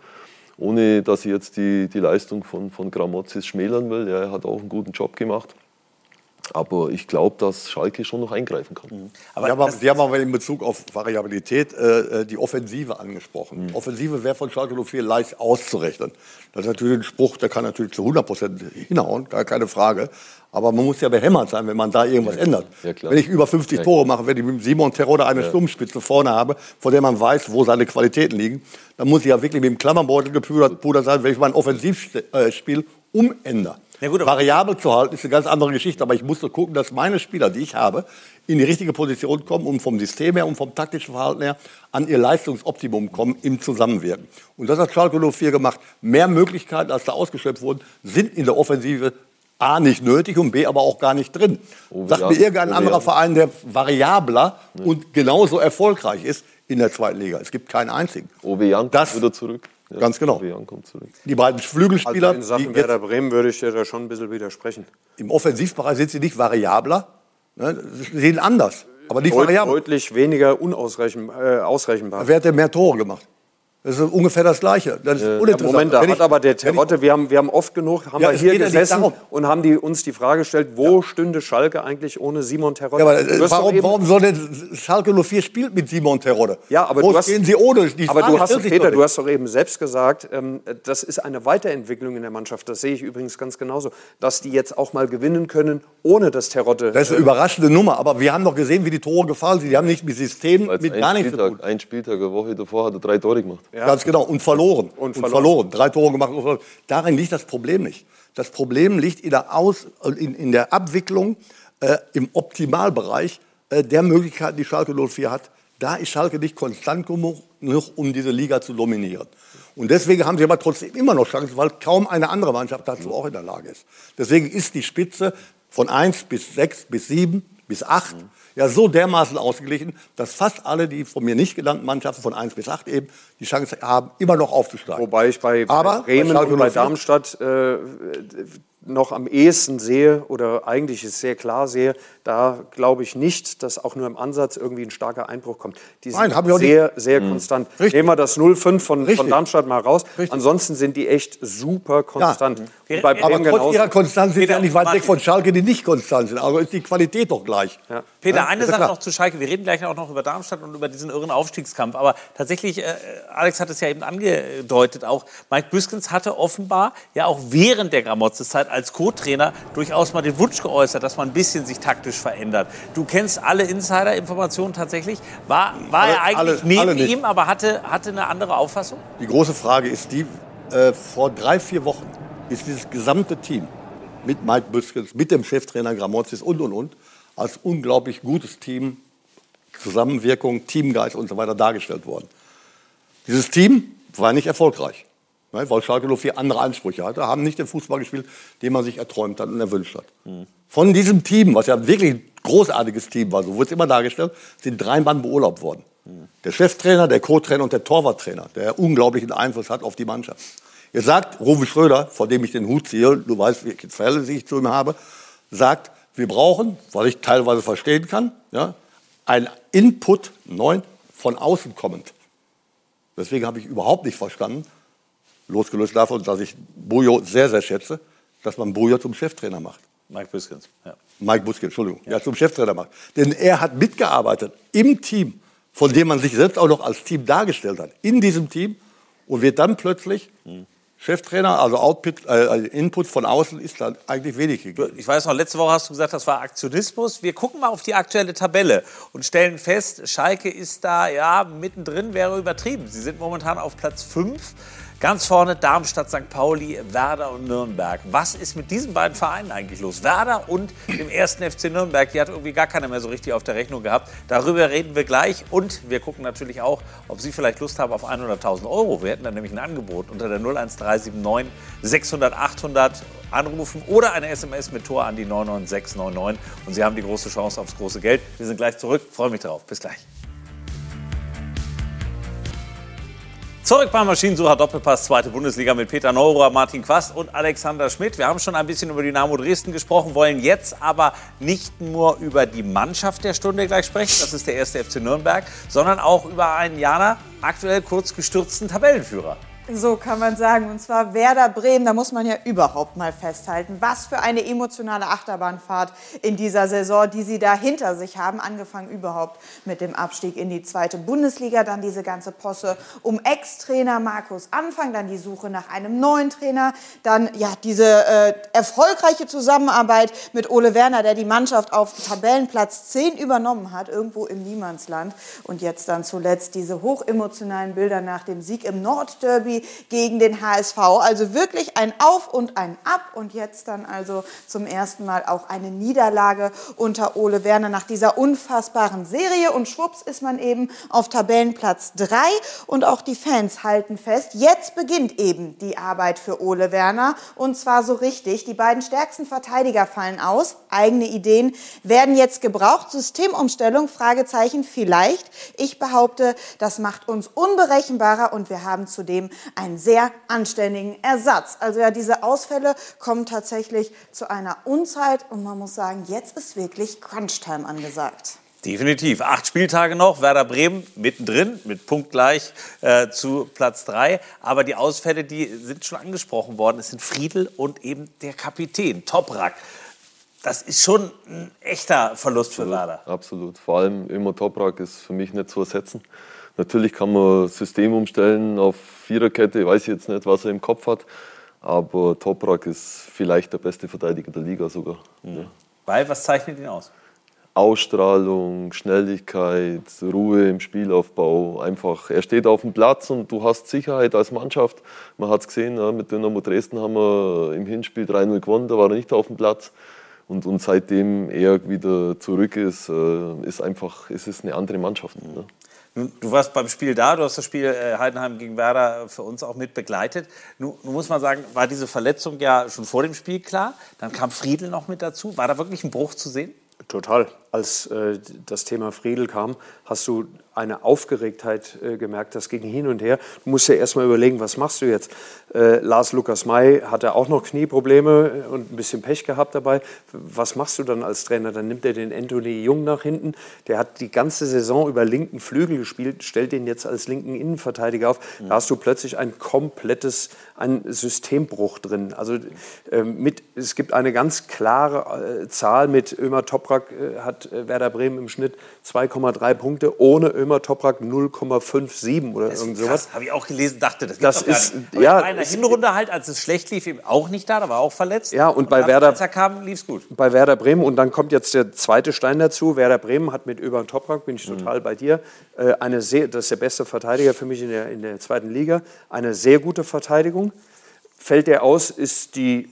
ohne dass ich jetzt die, die Leistung von, von Gramozis schmälern will. Ja, er hat auch einen guten Job gemacht. Aber ich glaube, dass Schalke schon noch eingreifen kann. Aber Sie haben, Sie haben aber in Bezug auf Variabilität äh, äh, die Offensive angesprochen. Mhm. Offensive wäre von Schalke 04 leicht auszurechnen. Das ist natürlich ein Spruch, der kann natürlich zu 100 Prozent hinhauen, gar keine Frage. Aber man muss ja behämmert sein, wenn man da irgendwas ändert. Ja, wenn ich über 50 Ja, Tore mache, wenn ich mit Simon Terodde eine Sturmspitze vorne habe, von der man weiß, wo seine Qualitäten liegen, dann muss ich ja wirklich mit dem Klammerbeutel gepudert pudert sein, wenn ich mein Offensivspiel umändere. Ja, gut, Variabel zu halten ist eine ganz andere Geschichte, aber ich muss doch gucken, dass meine Spieler, die ich habe, in die richtige Position kommen und vom System her und vom taktischen Verhalten her an ihr Leistungsoptimum kommen im Zusammenwirken. Und das hat Schalke 04 gemacht. Mehr Möglichkeiten, als da ausgeschöpft wurden, sind in der Offensive A nicht nötig und B aber auch gar nicht drin. Oh, Sagt ja. mir irgendein Oh, anderer ja. Verein, der variabler und genauso erfolgreich ist in der zweiten Liga. Es gibt keinen einzigen. Owe Jan Das- wieder zurück. Ja, Ganz genau. Die beiden Flügelspieler, Also in Sachen jetzt Werder Bremen würde ich dir da schon ein bisschen widersprechen. im Offensivbereich sind sie nicht variabler, ne? sie sind anders, aber nicht Deut variabel. deutlich weniger unausrechen, äh. Wer hat denn mehr Tore gemacht? Das ist ungefähr das Gleiche. Das ist Ja, uninteressant. Moment, da hat aber der Terotte, wir haben, wir haben oft genug, haben Ja, wir hier ja gesessen und haben die, uns die Frage gestellt, wo stünde Schalke eigentlich ohne Simon Terodde? Ja, aber äh, warum, eben- warum soll denn Schalke 04 spielt mit Simon Terodde? Ja, aber Wo du hast, sie ohne? Die aber Frage du hast, Peter, doch du hast doch eben selbst gesagt, ähm, das ist eine Weiterentwicklung in der Mannschaft. Das sehe ich übrigens ganz genauso, dass die jetzt auch mal gewinnen können, ohne dass Terodde. Das ist eine überraschende Nummer, aber wir haben doch gesehen, wie die Tore gefallen sind. Die haben nicht mit System, mit gar nichts zu tun. Spieltag, ein Spieltag, eine Woche davor hat er drei Tore gemacht. Ja. Ganz genau. Und verloren. Und, und verloren. Drei Tore gemacht. Und verloren. Darin liegt das Problem nicht. Das Problem liegt in der, Aus, in, in der Abwicklung äh, im Optimalbereich äh, der Möglichkeiten, die Schalke 04 hat. Da ist Schalke nicht konstant genug, um diese Liga zu dominieren. Und deswegen haben sie aber trotzdem immer noch Chancen, weil kaum eine andere Mannschaft dazu auch in der Lage ist. Deswegen ist die Spitze von 1 bis 6 bis 7 bis 8 ja so dermaßen ausgeglichen, dass fast alle die von mir nicht genannten Mannschaften von 1 bis 8 eben die Chance haben, immer noch aufzusteigen. Wobei ich bei, Aber Bremen und bei Darmstadt äh, noch am ehesten sehe oder eigentlich ist sehr klar sehe, da glaube ich nicht, dass auch nur im Ansatz irgendwie ein starker Einbruch kommt. Die sind Nein, sehr, sehr mhm. konstant. Richtig. Nehmen wir das 0,5 von, von Darmstadt mal raus. Richtig. Ansonsten sind die echt super konstant. Ja. bei Aber trotz genauso. ihrer Konstanz sind ja nicht weit weg von Schalke, die nicht konstant sind. Also ist die Qualität doch gleich. Ja. Peter, ja? eine Sache noch zu Schalke. Wir reden gleich auch noch über Darmstadt und über diesen irren Aufstiegskampf. Aber tatsächlich, äh, Alex hat es ja eben angedeutet auch, Mike Büskens hatte offenbar ja auch während der Gramotzes-Zeit als Co-Trainer durchaus mal den Wunsch geäußert, dass man ein bisschen sich taktisch verändert. Du kennst alle Insider-Informationen tatsächlich. War, war alle, er eigentlich alle, neben alle ihm, aber hatte, hatte eine andere Auffassung? Die große Frage ist die, äh, vor drei, vier Wochen ist dieses gesamte Team mit Mike Büskens, mit dem Cheftrainer Gramozis und, und, und, als unglaublich gutes Team, Zusammenwirkung, Teamgeist und so weiter dargestellt worden. Dieses Team war nicht erfolgreich, ne, weil Schalke 04 andere Ansprüche hatte, haben nicht den Fußball gespielt, den man sich erträumt hat und erwünscht hat. Mhm. Von diesem Team, was ja wirklich ein großartiges Team war, so wurde es immer dargestellt, sind drei Mann beurlaubt worden. Der Cheftrainer, der Co-Trainer und der Torwarttrainer, der unglaublichen Einfluss hat auf die Mannschaft. Jetzt sagt Rufi Schröder, vor dem ich den Hut ziehe, du weißt, welche Verhältnisse ich zu ihm habe, sagt, wir brauchen, was ich teilweise verstehen kann, ja, ein Input neu von außen kommend. Deswegen habe ich überhaupt nicht verstanden, losgelöst davon, dass ich Bujo sehr, sehr schätze, dass man Bujo zum Cheftrainer macht. Mike Buskins, ja. Mike Buskins, Entschuldigung, ja. ja, zum Cheftrainer macht. Denn er hat mitgearbeitet im Team, von dem man sich selbst auch noch als Team dargestellt hat, in diesem Team und wird dann plötzlich hm. Cheftrainer, also Output, äh, also Input von außen ist dann eigentlich wenig gegeben. Ich weiß noch, letzte Woche hast du gesagt, das war Aktionismus. Wir gucken mal auf die aktuelle Tabelle und stellen fest, Schalke ist da ja mittendrin, wäre übertrieben. Sie sind momentan auf Platz 5. Ganz vorne Darmstadt, St. Pauli, Werder und Nürnberg. Was ist mit diesen beiden Vereinen eigentlich los? Werder und dem ersten FC Nürnberg, die hat irgendwie gar keiner mehr so richtig auf der Rechnung gehabt. Darüber reden wir gleich und wir gucken natürlich auch, ob Sie vielleicht Lust haben auf 100.000 Euro. Wir hätten dann nämlich ein Angebot unter der 01379 600 800 anrufen oder eine SMS mit Tor an die 99699 und Sie haben die große Chance aufs große Geld. Wir sind gleich zurück. Freue mich drauf. Bis gleich. Zurück beim Maschinensucher Doppelpass, zweite Bundesliga mit Peter Neururer, Martin Quast und Alexander Schmidt. Wir haben schon ein bisschen über Dynamo Dresden gesprochen, wollen jetzt aber nicht nur über die Mannschaft der Stunde gleich sprechen, das ist der erste FC Nürnberg, sondern auch über einen Jana aktuell kurz gestürzten Tabellenführer. So kann man sagen. Und zwar Werder Bremen, da muss man ja überhaupt mal festhalten. Was für eine emotionale Achterbahnfahrt in dieser Saison, die sie da hinter sich haben. Angefangen überhaupt mit dem Abstieg in die zweite Bundesliga, dann diese ganze Posse um Ex-Trainer Markus Anfang, dann die Suche nach einem neuen Trainer, dann ja diese äh, erfolgreiche Zusammenarbeit mit Ole Werner, der die Mannschaft auf Tabellenplatz 10 übernommen hat, irgendwo im Niemandsland. Und jetzt dann zuletzt diese hochemotionalen Bilder nach dem Sieg im Nordderby gegen den HSV. Also wirklich ein Auf und ein Ab. Und jetzt dann also zum ersten Mal auch eine Niederlage unter Ole Werner nach dieser unfassbaren Serie. Und schwupps ist man eben auf Tabellenplatz 3 und auch die Fans halten fest, jetzt beginnt eben die Arbeit für Ole Werner. Und zwar so richtig. Die beiden stärksten Verteidiger fallen aus, eigene Ideen werden jetzt gebraucht, Systemumstellung, Fragezeichen vielleicht. Ich behaupte, das macht uns unberechenbarer. Und wir haben zudem einen sehr anständigen Ersatz. Also ja, diese Ausfälle kommen tatsächlich zu einer Unzeit und man muss sagen, jetzt ist wirklich Crunch-Time angesagt. Definitiv. Acht Spieltage noch. Werder Bremen mittendrin mit punktgleich äh, zu Platz drei. Aber die Ausfälle, die sind schon angesprochen worden. Es sind Friedel und eben der Kapitän, Toprak. Das ist schon ein echter Verlust absolut, für Werder. Absolut. Vor allem immer Toprak ist für mich nicht zu ersetzen. Natürlich kann man System umstellen auf Viererkette. Ich weiß jetzt nicht, was er im Kopf hat. Aber Toprak ist vielleicht der beste Verteidiger der Liga sogar. Mhm. Ja. Weil, was zeichnet ihn aus? Ausstrahlung, Schnelligkeit, Ruhe im Spielaufbau. Einfach, er steht auf dem Platz und du hast Sicherheit als Mannschaft. Man hat es gesehen, ja, mit Dynamo Dresden haben wir im Hinspiel 3-0 gewonnen, da war er nicht auf dem Platz. Und, und seitdem er wieder zurück ist, äh, ist einfach, ist es eine andere Mannschaft. Ne? Du warst beim Spiel da, du hast das Spiel äh, Heidenheim gegen Werder für uns auch mit begleitet. Nun, nun, muss man sagen, war diese Verletzung ja schon vor dem Spiel klar. Dann kam Friedel noch mit dazu. War da wirklich ein Bruch zu sehen? Total. Als äh, das Thema Friedel kam, hast du eine Aufgeregtheit äh, gemerkt, das ging hin und her. Du musst ja erstmal überlegen, was machst du jetzt? Äh, Lars Lukas May hatte auch noch Knieprobleme und ein bisschen Pech gehabt dabei. Was machst du dann als Trainer? Dann nimmt er den Anthony Jung nach hinten. Der hat die ganze Saison über linken Flügel gespielt, stellt den jetzt als linken Innenverteidiger auf. Da hast du plötzlich ein komplettes ein Systembruch drin. Also äh, mit, es gibt eine ganz klare äh, Zahl mit Ömer Toprak äh, hat äh, Werder Bremen im Schnitt 2,3 Punkte, ohne Ömer Toprak 0,57 oder Das irgend sowas. habe ich auch gelesen, dachte, das, Das ist- ja, der Hinrunde halt, als es schlecht lief, eben auch nicht da, da war auch verletzt. Ja, und bei dann, Werder- als er kam, lief es gut. bei Werder Bremen. Und dann kommt jetzt der zweite Stein dazu. Werder Bremen hat mit Öber Toprak, bin ich total bei dir, äh, eine sehr, das ist der beste Verteidiger für mich in der, in der zweiten Liga, eine sehr gute Verteidigung. Fällt der aus, ist die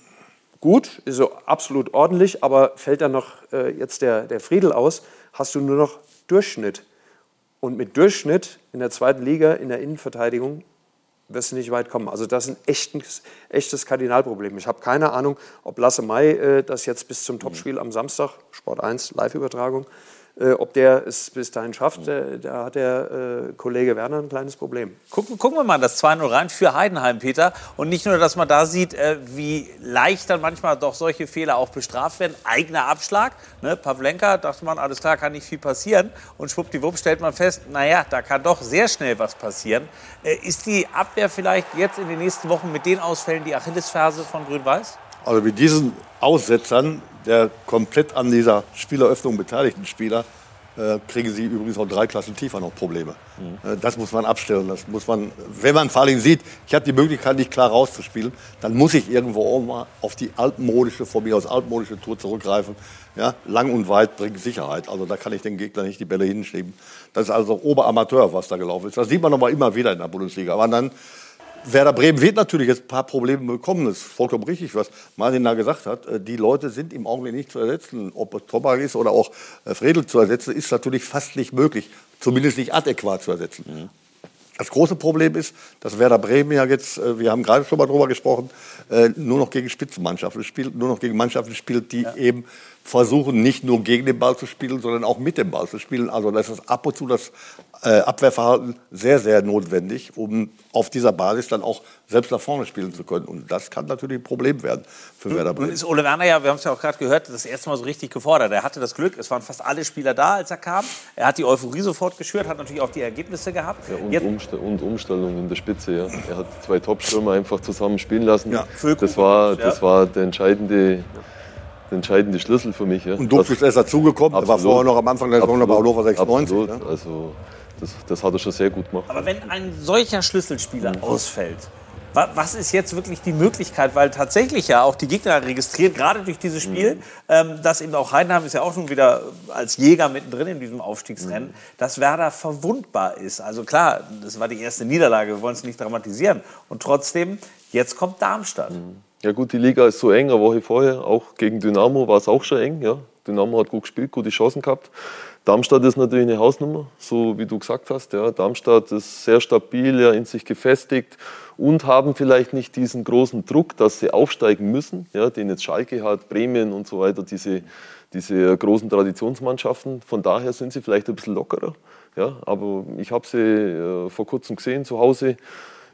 gut, ist so absolut ordentlich, aber fällt dann noch äh, jetzt der, der Friedel aus, hast du nur noch Durchschnitt. Und mit Durchschnitt in der zweiten Liga, in der Innenverteidigung, wirst du nicht weit kommen. Also das ist ein echtes, echtes Kardinalproblem. Ich habe keine Ahnung, ob Lasse May äh, das jetzt bis zum Topspiel am Samstag, Sport 1, Live-Übertragung, äh, ob der es bis dahin schafft. Äh, da hat der äh, Kollege Werner ein kleines Problem. Gucken, gucken wir mal das 2-0 rein für Heidenheim, Peter. Und nicht nur, dass man da sieht, äh, wie leicht dann manchmal doch solche Fehler auch bestraft werden. Eigener Abschlag. Ne? Pavlenka dachte man, alles klar, kann nicht viel passieren. Und schwuppdiwupp stellt man fest, naja, da kann doch sehr schnell was passieren. Äh, ist die Abwehr vielleicht jetzt in den nächsten Wochen mit den Ausfällen die Achillesferse von Grün-Weiß? Also mit diesen Aussetzern der komplett an dieser Spieleröffnung beteiligten Spieler äh, kriegen sie übrigens auch drei Klassen tiefer noch Probleme. Äh, das muss man abstellen. Das muss man, wenn man vor allem sieht, ich habe die Möglichkeit, nicht klar rauszuspielen, dann muss ich irgendwo auch mal auf die altmodische, von mir aus altmodische Tour zurückgreifen. Ja, lang und weit bringt Sicherheit. Also da kann ich den Gegner nicht die Bälle hinschieben. Das ist also Oberamateur, was da gelaufen ist. Das sieht man aber immer wieder in der Bundesliga. Aber dann Werder Bremen wird natürlich jetzt ein paar Probleme bekommen. Das ist vollkommen richtig, was Martin da gesagt hat. Äh, Die Leute sind im Augenblick nicht zu ersetzen. Ob es Tobak ist oder auch äh, Fredel zu ersetzen, ist natürlich fast nicht möglich. Zumindest nicht adäquat zu ersetzen. Das große Problem ist, dass Werder Bremen ja jetzt, äh, wir haben gerade schon mal drüber gesprochen, nur noch gegen Spitzenmannschaften spielt, nur noch gegen Mannschaften spielt, die eben versuchen, nicht nur gegen den Ball zu spielen, sondern auch mit dem Ball zu spielen. Also das ist ab und zu das Abwehrverhalten sehr, sehr notwendig, um auf dieser Basis dann auch selbst nach vorne spielen zu können. Und das kann natürlich ein Problem werden für Werder Nun Bremen. ist Ole Werner ja, wir haben es ja auch gerade gehört, das erste Mal so richtig gefordert. Er hatte das Glück, es waren fast alle Spieler da, als er kam. Er hat die Euphorie sofort geschürt, hat natürlich auch die Ergebnisse gehabt. Ja, und, Jetzt, Umst und Umstellung in der Spitze. Ja. Er hat zwei Top-Stürmer einfach zusammen spielen lassen. Ja. Das, war, das war der entscheidende, der entscheidende Schlüssel für mich. Ja. Und Duck ist erst dazugekommen, der war vorher noch am Anfang der Saison bei Hannover 96. Absolut. Ne? Also, das, das hat er schon sehr gut gemacht. aber wenn ein solcher Schlüsselspieler ausfällt, wa- was ist jetzt wirklich die Möglichkeit? Weil tatsächlich ja auch die Gegner registrieren, gerade durch dieses Spiel, ähm, dass eben auch Heidenheim ist ja auch schon wieder als Jäger mittendrin in diesem Aufstiegsrennen, dass Werder verwundbar ist. Also klar, das war die erste Niederlage, wir wollen es nicht dramatisieren. Und trotzdem, jetzt kommt Darmstadt. Ja gut, die Liga ist so eng, eine Woche vorher, auch gegen Dynamo war es auch schon eng. Ja. Dynamo hat gut gespielt, gute Chancen gehabt. Darmstadt ist natürlich eine Hausnummer, so wie du gesagt hast. Ja. Darmstadt ist sehr stabil, ja, in sich gefestigt und haben vielleicht nicht diesen großen Druck, dass sie aufsteigen müssen, ja, den jetzt Schalke hat, Bremen und so weiter, diese, diese großen Traditionsmannschaften. Von daher sind sie vielleicht ein bisschen lockerer. Ja. Aber ich habe sie äh, vor kurzem gesehen zu Hause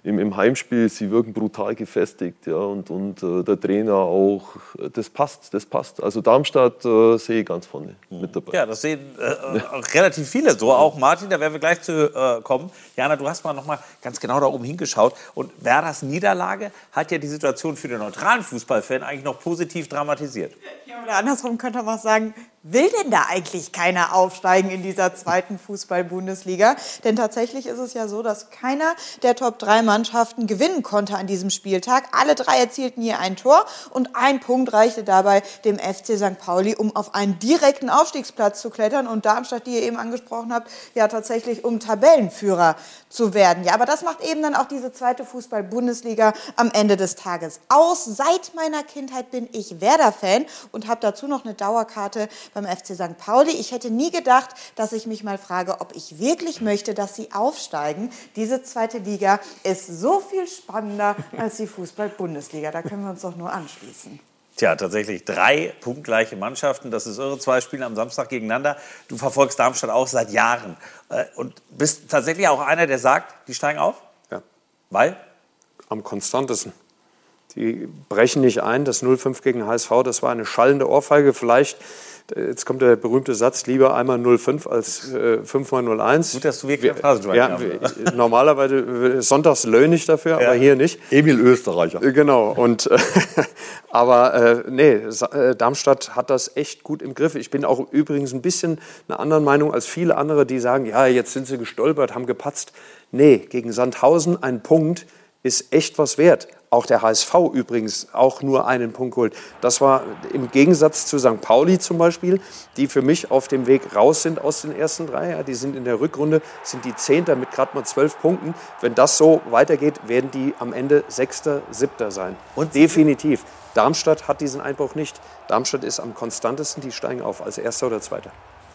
im, im Heimspiel, sie wirken brutal gefestigt, ja, und, und äh, der Trainer auch, äh, das passt, das passt. Also Darmstadt äh, sehe ich ganz vorne mit dabei. Ja, das sehen äh, auch relativ viele so. Auch Martin, da werden wir gleich zu äh, kommen. Jana, du hast mal noch mal ganz genau da oben hingeschaut. Und Werders Niederlage hat ja die Situation für den neutralen Fußballfan eigentlich noch positiv dramatisiert. Ja, oder andersrum könnte man auch sagen, Will denn da eigentlich keiner aufsteigen in dieser zweiten Fußball-Bundesliga? Denn tatsächlich ist es ja so, dass keiner der Top-3-Mannschaften gewinnen konnte an diesem Spieltag. Alle drei erzielten hier ein Tor und ein Punkt reichte dabei dem FC St. Pauli, um auf einen direkten Aufstiegsplatz zu klettern und Darmstadt, die ihr eben angesprochen habt, ja tatsächlich um Tabellenführer zu werden. Ja, aber das macht eben dann auch diese zweite Fußball-Bundesliga am Ende des Tages aus. Seit meiner Kindheit bin ich Werder-Fan und habe dazu noch eine Dauerkarte beim FC St. Pauli. Ich hätte nie gedacht, dass ich mich mal frage, ob ich wirklich möchte, dass sie aufsteigen. Diese zweite Liga ist so viel spannender als die Fußball-Bundesliga. Da können wir uns doch nur anschließen. Tja, tatsächlich drei punktgleiche Mannschaften. Das ist irre. Zwei Spiele am Samstag gegeneinander. Du verfolgst Darmstadt auch seit Jahren. Äh, und bist tatsächlich auch einer, der sagt, die steigen auf? Ja. Weil? Am konstantesten. Die brechen nicht ein. Das 0-5 gegen HSV, das war eine schallende Ohrfeige. Vielleicht Jetzt kommt der berühmte Satz, lieber einmal 05 als äh, 5 mal 01. Gut, dass du wirklich Phrasenschwein ja, haben. Normalerweise äh, sonntags löhne ich dafür, ja. aber hier nicht. Emil Österreicher. Äh, genau. Und, äh, aber äh, nee, äh, Darmstadt hat das echt gut im Griff. Ich bin auch übrigens ein bisschen einer anderen Meinung als viele andere, die sagen, ja, jetzt sind sie gestolpert, haben gepatzt. Nee, gegen Sandhausen ein Punkt ist echt was wert. Auch der HSV übrigens auch nur einen Punkt geholt. Das war im Gegensatz zu St. Pauli zum Beispiel, die für mich auf dem Weg raus sind aus den ersten drei. Ja, die sind in der Rückrunde, sind die Zehnter mit gerade mal zwölf Punkten. Wenn das so weitergeht, werden die am Ende Sechster, Siebter sein. Und definitiv. Darmstadt hat diesen Einbruch nicht. Darmstadt ist am konstantesten, die steigen auf als Erster oder Zweiter.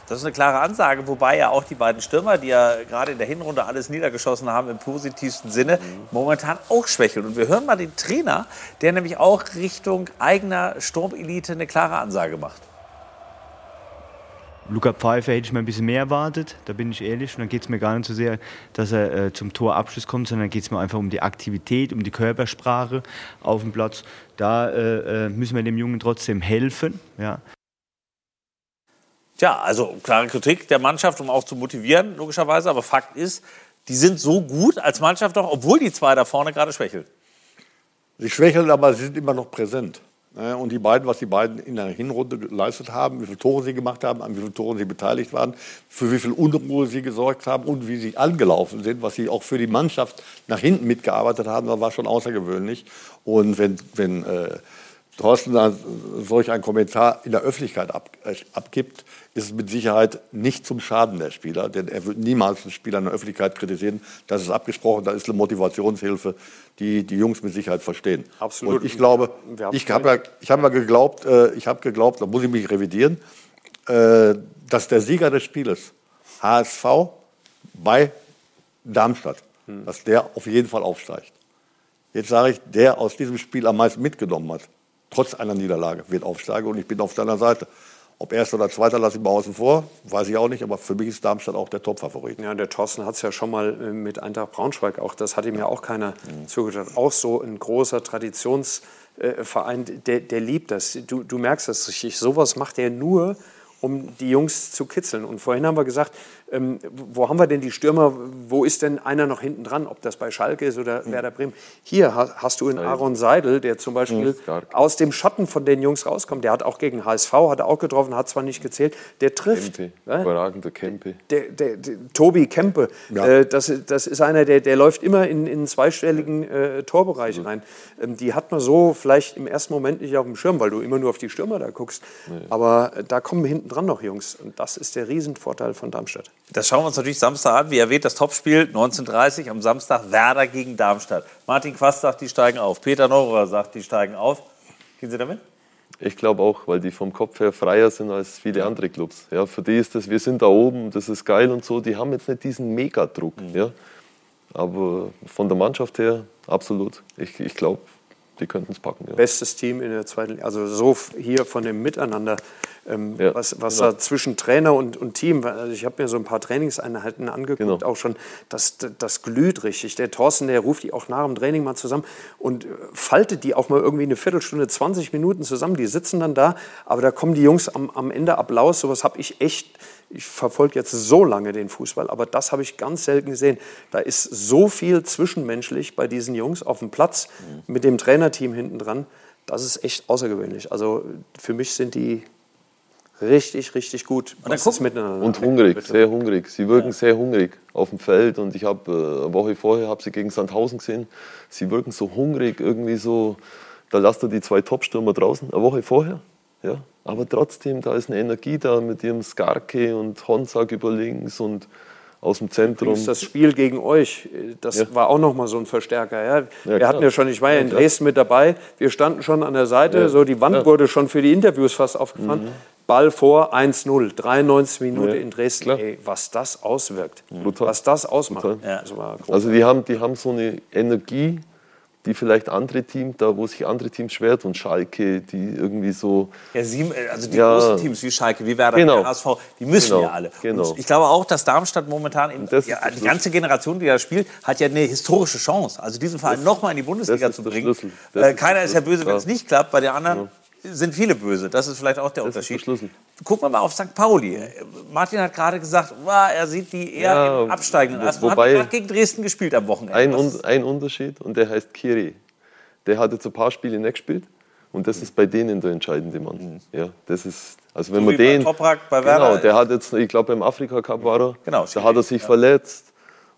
Das ist eine klare Ansage, wobei ja auch die beiden Stürmer, die ja gerade in der Hinrunde alles niedergeschossen haben im positivsten Sinne, momentan auch schwächeln. Und wir hören mal den Trainer, der nämlich auch Richtung eigener Sturmelite eine klare Ansage macht. Luca Pfeiffer hätte ich mir ein bisschen mehr erwartet, da bin ich ehrlich. Und dann geht es mir gar nicht so sehr, dass er äh, zum Torabschluss kommt, sondern geht es mir einfach um die Aktivität, um die Körpersprache auf dem Platz. Da äh, äh müssen wir dem Jungen trotzdem helfen. Ja. Tja, also klare Kritik der Mannschaft, um auch zu motivieren, logischerweise. Aber Fakt ist, die sind so gut als Mannschaft doch, obwohl die zwei da vorne gerade schwächeln. Sie schwächeln, aber sie sind immer noch präsent. Und die beiden, was die beiden in der Hinrunde geleistet haben, wie viele Tore sie gemacht haben, an wie vielen Toren sie beteiligt waren, für wie viel Unruhe sie gesorgt haben und wie sie angelaufen sind, was sie auch für die Mannschaft nach hinten mitgearbeitet haben, war schon außergewöhnlich. Und wenn, wenn äh, Thorsten solch einen Kommentar in der Öffentlichkeit ab, äh, abgibt, ist es mit Sicherheit nicht zum Schaden der Spieler, denn er wird niemals einen Spieler in der Öffentlichkeit kritisieren. Das ist abgesprochen, das ist eine Motivationshilfe, die die Jungs mit Sicherheit verstehen. Absolut. Und ich glaube, ich habe ja, ich hab ja geglaubt, äh, ich habe geglaubt, da muss ich mich revidieren, äh, dass der Sieger des Spieles, HSV bei Darmstadt, hm. dass der auf jeden Fall aufsteigt. Jetzt sage ich, der aus diesem Spiel am meisten mitgenommen hat, trotz einer Niederlage, wird aufsteigen und ich bin auf deiner Seite. Ob erster oder zweiter lasse ich mal außen vor, weiß ich auch nicht, aber für mich ist Darmstadt auch der Top-Favorit. Ja, der Thorsten hat es ja schon mal äh, mit Eintracht Braunschweig, auch das hat ihm ja auch keiner mhm. zugetraut. Auch so ein großer Traditionsverein, der, der liebt das. Du, du merkst das richtig. Sowas macht er nur, um die Jungs zu kitzeln. Und vorhin haben wir gesagt, ähm, wo haben wir denn die Stürmer? Wo ist denn einer noch hinten dran? Ob das bei Schalke ist oder mhm. Werder Bremen? Hier hast du in Aaron Seidel, der zum Beispiel mhm, aus dem Schatten von den Jungs rauskommt. Der hat auch gegen HSV, hat er auch getroffen, hat zwar nicht gezählt. Der trifft. Kempe, ja? überragender Kempe. Der, der, der, Tobi Kempe, ja. äh, das, das ist einer, der, der läuft immer in, in zweistelligen äh, Torbereich rein. Ähm, die hat man so vielleicht im ersten Moment nicht auf dem Schirm, weil du immer nur auf die Stürmer da guckst. Nee. Aber äh, da kommen hinten dran noch Jungs. Und das ist der Riesenvorteil von Darmstadt. Das schauen wir uns natürlich Samstag an. Wie erwähnt, das Topspiel 19.30 am Samstag Werder gegen Darmstadt. Martin Quast sagt, die steigen auf. Peter Neurer sagt, die steigen auf. Gehen Sie damit? Ich glaube auch, weil die vom Kopf her freier sind als viele andere Clubs. Ja, für die ist das, wir sind da oben, das ist geil und so. Die haben jetzt nicht diesen Megadruck. Mhm. Ja. Aber von der Mannschaft her absolut. Ich, ich glaube, die könnten es packen. Ja. Bestes Team in der zweiten. Also so hier von dem Miteinander, ähm, ja, was, was genau. da zwischen Trainer und, und Team, also ich habe mir so ein paar Trainingseinheiten angeguckt, genau. auch schon, das, das glüht richtig. Der Thorsten, der ruft die auch nach dem Training mal zusammen und äh, faltet die auch mal irgendwie eine Viertelstunde, 20 Minuten zusammen. Die sitzen dann da, aber da kommen die Jungs am, am Ende Applaus. Sowas habe ich echt ich verfolge jetzt so lange den Fußball, aber das habe ich ganz selten gesehen. Da ist so viel zwischenmenschlich bei diesen Jungs auf dem Platz mhm. mit dem Trainerteam hinten dran. Das ist echt außergewöhnlich. Also für mich sind die richtig, richtig gut. Und, ist miteinander. Und hungrig, sehr hungrig. Sie wirken sehr hungrig auf dem Feld. Und ich habe äh, eine Woche vorher habe sie gegen Sandhausen gesehen. Sie wirken so hungrig, irgendwie so. Da lasst ihr die zwei Topstürmer draußen, eine Woche vorher. Ja, aber trotzdem, da ist eine Energie da mit ihrem Skarke und Honsack über links und aus dem Zentrum. Übrigens das Spiel gegen euch, das Ja. war auch noch mal so ein Verstärker. Ja? Wir klar. hatten ja schon, ich war ja in. Dresden mit dabei, wir standen schon an der Seite, Ja. so die Wand Ja. Mhm. wurde schon für die Interviews fast aufgefahren. Ball vor, 1-0, 93 Minuten Ja. in Dresden. Klar. Ey, was das auswirkt, Brutal. was das ausmacht. Ja. Das. Also die haben, die haben so eine Energie, die vielleicht andere Teams, da wo sich andere Teams schwer tun, Schalke, die irgendwie so, Ja, sie, also die Ja. großen Teams wie Schalke, wie Werder, Genau. HSV, die müssen Genau. ja alle. Genau. Und ich glaube auch, dass Darmstadt momentan, ist ja, die ganze Generation, die da spielt, hat ja eine historische Chance. Also diesen Verein nochmal in die Bundesliga zu bringen. Äh, ist keiner ist ja böse, wenn es nicht klappt. Bei den anderen sind viele böse. Das ist vielleicht auch der Das Unterschied. Gucken wir mal auf St. Pauli. Martin hat gerade gesagt, wow, er sieht die eher Ja, im absteigenden Ast. Hat wobei- gerade gegen Dresden gespielt am Wochenende. ein, Un ein Unterschied und der heißt Kiri. Der hat jetzt ein paar Spiele nicht gespielt und das ist bei denen der entscheidende Mann. Ja, das ist, also wenn So man den, Toprak, genau, der hat jetzt, ich glaube beim Afrika Cup war er, Genau, da hat er sich verletzt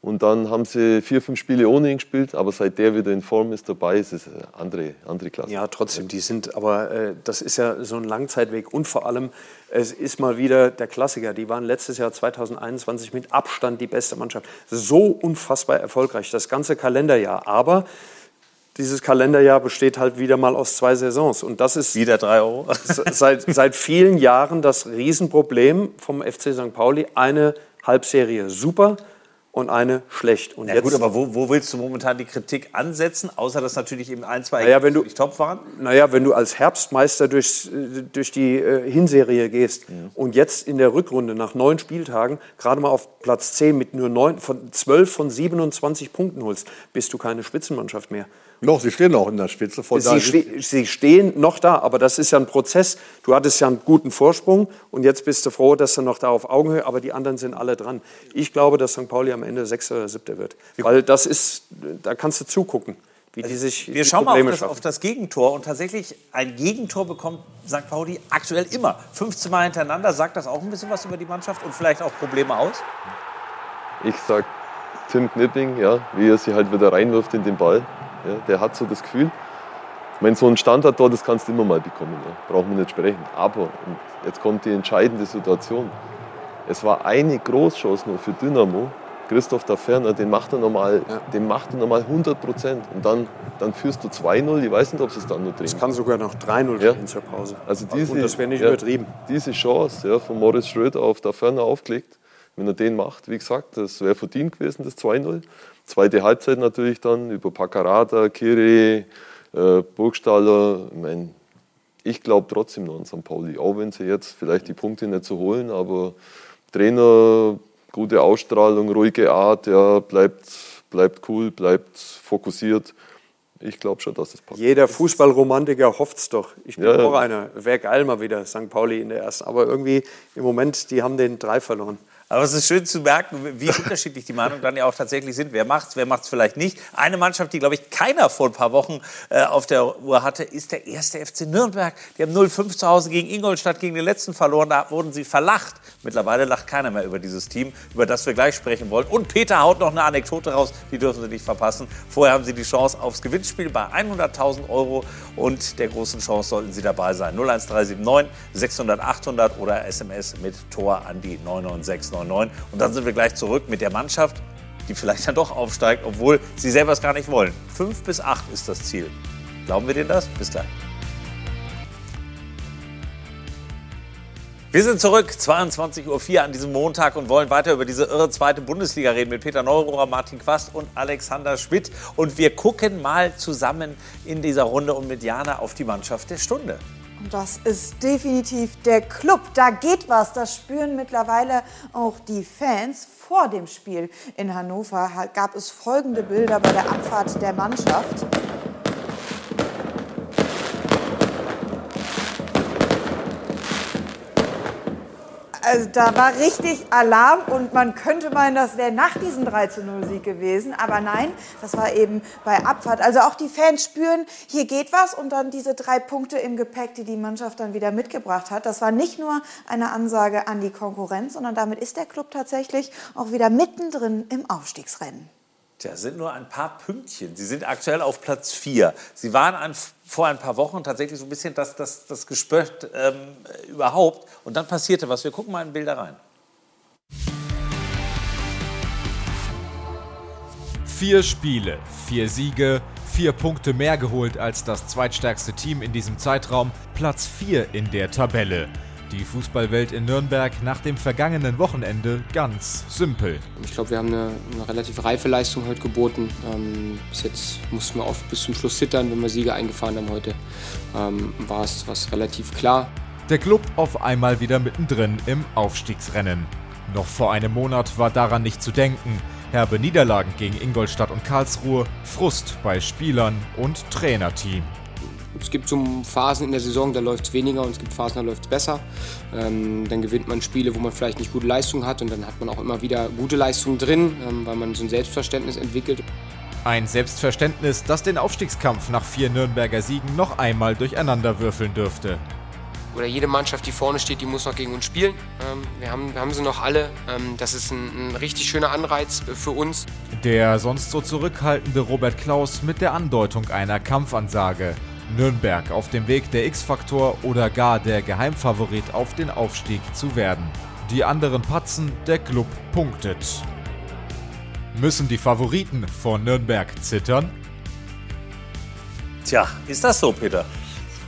und dann haben sie vier, fünf Spiele ohne ihn gespielt, aber seit der wieder in Form ist dabei, ist es eine andere, andere Klasse. Ja, trotzdem, die sind, aber äh, das ist ja so ein Langzeitweg und vor allem, es ist mal wieder der Klassiker. Die waren letztes Jahr 2021 mit Abstand die beste Mannschaft. So unfassbar erfolgreich, das ganze Kalenderjahr. Aber dieses Kalenderjahr besteht halt wieder mal aus zwei Saisons und das ist Wieder drei Euro. seit, seit vielen Jahren das Riesenproblem vom FC St. Pauli. Eine Halbserie super und eine schlecht. Und Ja gut, aber wo, wo willst du momentan die Kritik ansetzen? Außer dass natürlich eben ein, zwei Naja, wenn du- nicht top waren. Naja, wenn du als Herbstmeister durchs, äh, durch die äh, Hinserie gehst und jetzt in der Rückrunde nach neun Spieltagen gerade mal auf Platz 10 mit nur neun, von 12 von 27 Punkten holst, bist du keine Spitzenmannschaft mehr. Noch, sie stehen noch in der Spitze. Von Sie, ste sie stehen noch da, aber das ist ja ein Prozess. Du hattest ja einen guten Vorsprung und jetzt bist du froh, dass du noch da auf Augenhöhe, aber die anderen sind alle dran. Ich glaube, dass St. Pauli am Ende Sechster oder Siebter wird. Weil das ist, da kannst du zugucken, wie die sich Wir die schauen mal auf Probleme das, auf das Gegentor und tatsächlich ein Gegentor bekommt St. Pauli aktuell immer. 15 Mal hintereinander. Sagt das auch ein bisschen was über die Mannschaft und vielleicht auch Probleme aus? Ich sag Tim Knipping, ja, wie er sie halt wieder reinwirft in den Ball. Ja, der hat so das Gefühl, wenn so ein Standardtor, das kannst du immer mal bekommen. Ja. Brauchen wir nicht sprechen. Aber, und jetzt kommt die entscheidende Situation. Es war eine Großchance nur für Dynamo. Christoph da Ferner, den macht er normal, den macht er normal 100 Prozent. Und dann, dann führst du 2-0. Ich weiß nicht, ob es dann nur drehen. Es kann sogar noch 3-0 Ja. zur Pause. Also diese, Und das wäre nicht ja, übertrieben. Diese Chance ja, von Moritz Schröder auf da Ferner aufgelegt, wenn er den macht, wie gesagt, das wäre verdient gewesen, das 2-0. Zweite Halbzeit natürlich dann über Paccarada, Kiri, äh, Burgstaller. Ich, mein, ich glaube trotzdem noch an St. Pauli, auch wenn sie jetzt vielleicht die Punkte nicht so holen, aber Trainer, gute Ausstrahlung, ruhige Art, ja, bleibt, bleibt cool, bleibt fokussiert. Ich glaube schon, dass es passt. Jeder Fußballromantiker hofft es doch. Ich bin Ja, ja. auch einer. Wäre geil mal wieder St. Pauli in der ersten. Aber irgendwie im Moment, die haben den drei verloren. Aber es ist schön zu merken, wie unterschiedlich die Meinungen dann ja auch tatsächlich sind. Wer macht's, wer macht's vielleicht nicht. Eine Mannschaft, die, glaube ich, keiner vor ein paar Wochen äh, auf der Uhr hatte, ist der erste FC Nürnberg. Die haben 0-5 zu Hause gegen Ingolstadt, gegen den letzten verloren. Da wurden sie verlacht. Mittlerweile lacht keiner mehr über dieses Team, über das wir gleich sprechen wollen. Und Peter haut noch eine Anekdote raus, die dürfen Sie nicht verpassen. Vorher haben Sie die Chance aufs Gewinnspiel bei 100.000 Euro und der großen Chance sollten Sie dabei sein. 01379 600 800 oder SMS mit Tor an die 99699. Und dann sind wir gleich zurück mit der Mannschaft, die vielleicht dann doch aufsteigt, obwohl sie selber es gar nicht wollen. Fünf bis acht ist das Ziel. Glauben wir denen das? Bis gleich. Wir sind zurück, 22.04 Uhr an diesem Montag und wollen weiter über diese irre zweite Bundesliga reden mit Peter Neurohrer, Martin Quast und Alexander Schmidt. Und wir gucken mal zusammen in dieser Runde und mit Jana auf die Mannschaft der Stunde. Und das ist definitiv der Club. Da geht was. Das spüren mittlerweile auch die Fans. Vor dem Spiel in Hannover ha- gab es folgende Bilder bei der Abfahrt der Mannschaft. Also da war richtig Alarm und man könnte meinen, das wäre nach diesem 3 zu 0 Sieg gewesen. Aber nein, das war eben bei Abfahrt. Also auch die Fans spüren, hier geht was und dann diese drei Punkte im Gepäck, die die Mannschaft dann wieder mitgebracht hat. Das war nicht nur eine Ansage an die Konkurrenz, sondern damit ist der Club tatsächlich auch wieder mittendrin im Aufstiegsrennen. Tja, sind nur ein paar Pünktchen. Sie sind aktuell auf Platz 4. Sie waren an, vor ein paar Wochen tatsächlich so ein bisschen das, das, das Gespött ähm, überhaupt. Und dann passierte was. Wir gucken mal in Bilder rein. Vier Spiele, vier Siege, vier Punkte mehr geholt als das zweitstärkste Team in diesem Zeitraum, Platz 4 in der Tabelle. Die Fußballwelt in Nürnberg nach dem vergangenen Wochenende ganz simpel. Ich glaube, wir haben eine, eine, relativ reife Leistung heute geboten. Ähm, bis jetzt mussten wir oft bis zum Schluss zittern, wenn wir Siege eingefahren haben heute. Ähm, war es relativ klar. Der Club auf einmal wieder mittendrin im Aufstiegsrennen. Noch vor einem Monat war daran nicht zu denken. Herbe Niederlagen gegen Ingolstadt und Karlsruhe, Frust bei Spielern und Trainerteam. Es gibt so Phasen in der Saison, da läuft es weniger und es gibt Phasen, da läuft es besser. Ähm, dann gewinnt man Spiele, wo man vielleicht nicht gute Leistung hat und dann hat man auch immer wieder gute Leistungen drin, ähm, weil man so ein Selbstverständnis entwickelt. Ein Selbstverständnis, das den Aufstiegskampf nach vier Nürnberger Siegen noch einmal durcheinanderwürfeln dürfte. Oder jede Mannschaft, die vorne steht, die muss noch gegen uns spielen. Ähm, wir, haben, wir haben sie noch alle. Ähm, das ist ein, ein richtig schöner Anreiz für uns. Der sonst so zurückhaltende Robert Klaus mit der Andeutung einer Kampfansage. Nürnberg auf dem Weg der X-Faktor oder gar der Geheimfavorit auf den Aufstieg zu werden. Die anderen patzen, der Club punktet. Müssen die Favoriten von Nürnberg zittern? Tja, ist das so, Peter?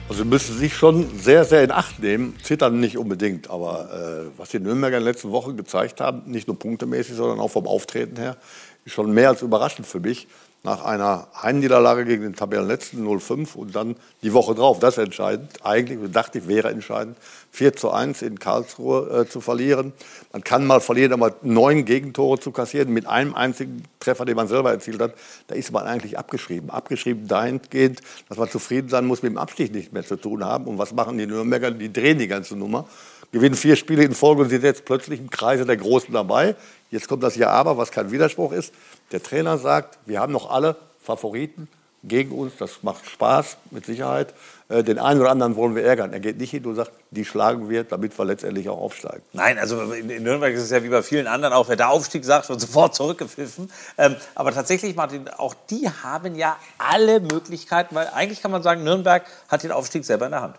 Also müssen sich schon sehr, sehr in Acht nehmen. Zittern nicht unbedingt, aber äh, was die Nürnberger in den letzten Wochen gezeigt haben, nicht nur punktemäßig, sondern auch vom Auftreten her, ist schon mehr als überraschend für mich nach einer Heimniederlage gegen den Tabellenletzten 0-5 und dann die Woche drauf, das entscheidend, eigentlich dachte ich, wäre entscheidend, 4 zu 1 in Karlsruhe äh, zu verlieren. Man kann mal verlieren, aber neun Gegentore zu kassieren mit einem einzigen Treffer, den man selber erzielt hat, da ist man eigentlich abgeschrieben. Abgeschrieben dahingehend, dass man zufrieden sein muss, mit dem Abstieg nicht mehr zu tun haben. Und was machen die Nürnberger? Die drehen die ganze Nummer, gewinnen vier Spiele in Folge und sind jetzt plötzlich im Kreise der Großen dabei. Jetzt kommt das Ja aber, was kein Widerspruch ist. Der Trainer sagt, wir haben noch alle Favoriten gegen uns. Das macht Spaß, mit Sicherheit. Äh, den einen oder anderen wollen wir ärgern. Er geht nicht hin und sagt, die schlagen wir, damit wir letztendlich auch aufsteigen. Nein, also in Nürnberg ist es ja wie bei vielen anderen auch, wer der Aufstieg sagt, wird sofort zurückgepfiffen. Ähm, aber tatsächlich, Martin, auch die haben ja alle Möglichkeiten, weil eigentlich kann man sagen, Nürnberg hat den Aufstieg selber in der Hand.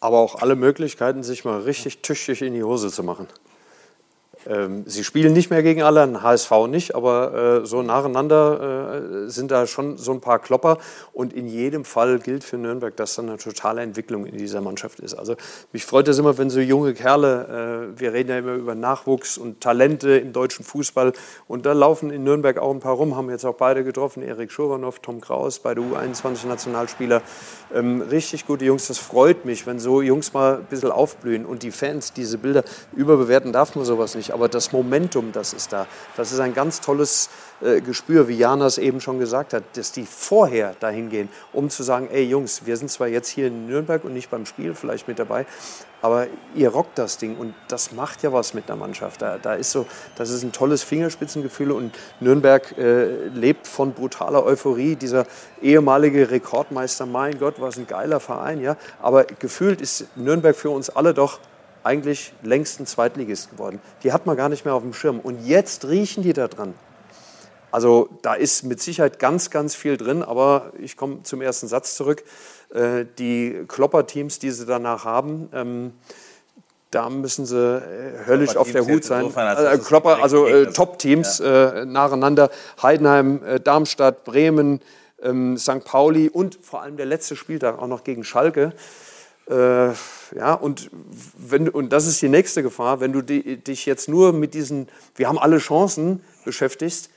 Aber auch alle Möglichkeiten, sich mal richtig tüchtig in die Hose zu machen. Ähm, sie spielen nicht mehr gegen alle, HSV nicht, aber äh, so nacheinander äh, sind da schon so ein paar Klopper. Und in jedem Fall gilt für Nürnberg, dass da eine totale Entwicklung in dieser Mannschaft ist. Also mich freut es immer, wenn so junge Kerle, äh, wir reden ja immer über Nachwuchs und Talente im deutschen Fußball, und da laufen in Nürnberg auch ein paar rum, haben jetzt auch beide getroffen, Erik Schuranow, Tom Kraus, beide U21-Nationalspieler. Ähm, richtig gute Jungs, das freut mich, wenn so Jungs mal ein bisschen aufblühen und die Fans diese Bilder überbewerten darf man sowas nicht aber das Momentum, das ist da. Das ist ein ganz tolles äh, Gespür, wie Jana es eben schon gesagt hat, dass die vorher dahin gehen, um zu sagen, ey Jungs, wir sind zwar jetzt hier in Nürnberg und nicht beim Spiel vielleicht mit dabei, aber ihr rockt das Ding und das macht ja was mit der Mannschaft. Da, da ist so, das ist ein tolles Fingerspitzengefühl und Nürnberg äh, lebt von brutaler Euphorie. Dieser ehemalige Rekordmeister, mein Gott, was ein geiler Verein, ja. Aber gefühlt ist Nürnberg für uns alle doch eigentlich längst ein Zweitligist geworden. Die hat man gar nicht mehr auf dem Schirm. Und jetzt riechen die da dran. Also da ist mit Sicherheit ganz, ganz viel drin, aber ich komme zum ersten Satz zurück. Äh, die Klopper-Teams, die sie danach haben, ähm, da müssen sie äh, höllisch auf der Hut sein. Äh, Klopper, also äh, Top-Teams ja. äh, nacheinander. Heidenheim, äh, Darmstadt, Bremen, ähm, St. Pauli und vor allem der letzte Spieltag auch noch gegen Schalke. Äh, ja, und, wenn, und das ist die nächste Gefahr, wenn du die, dich jetzt nur mit diesen, wir haben alle Chancen beschäftigst,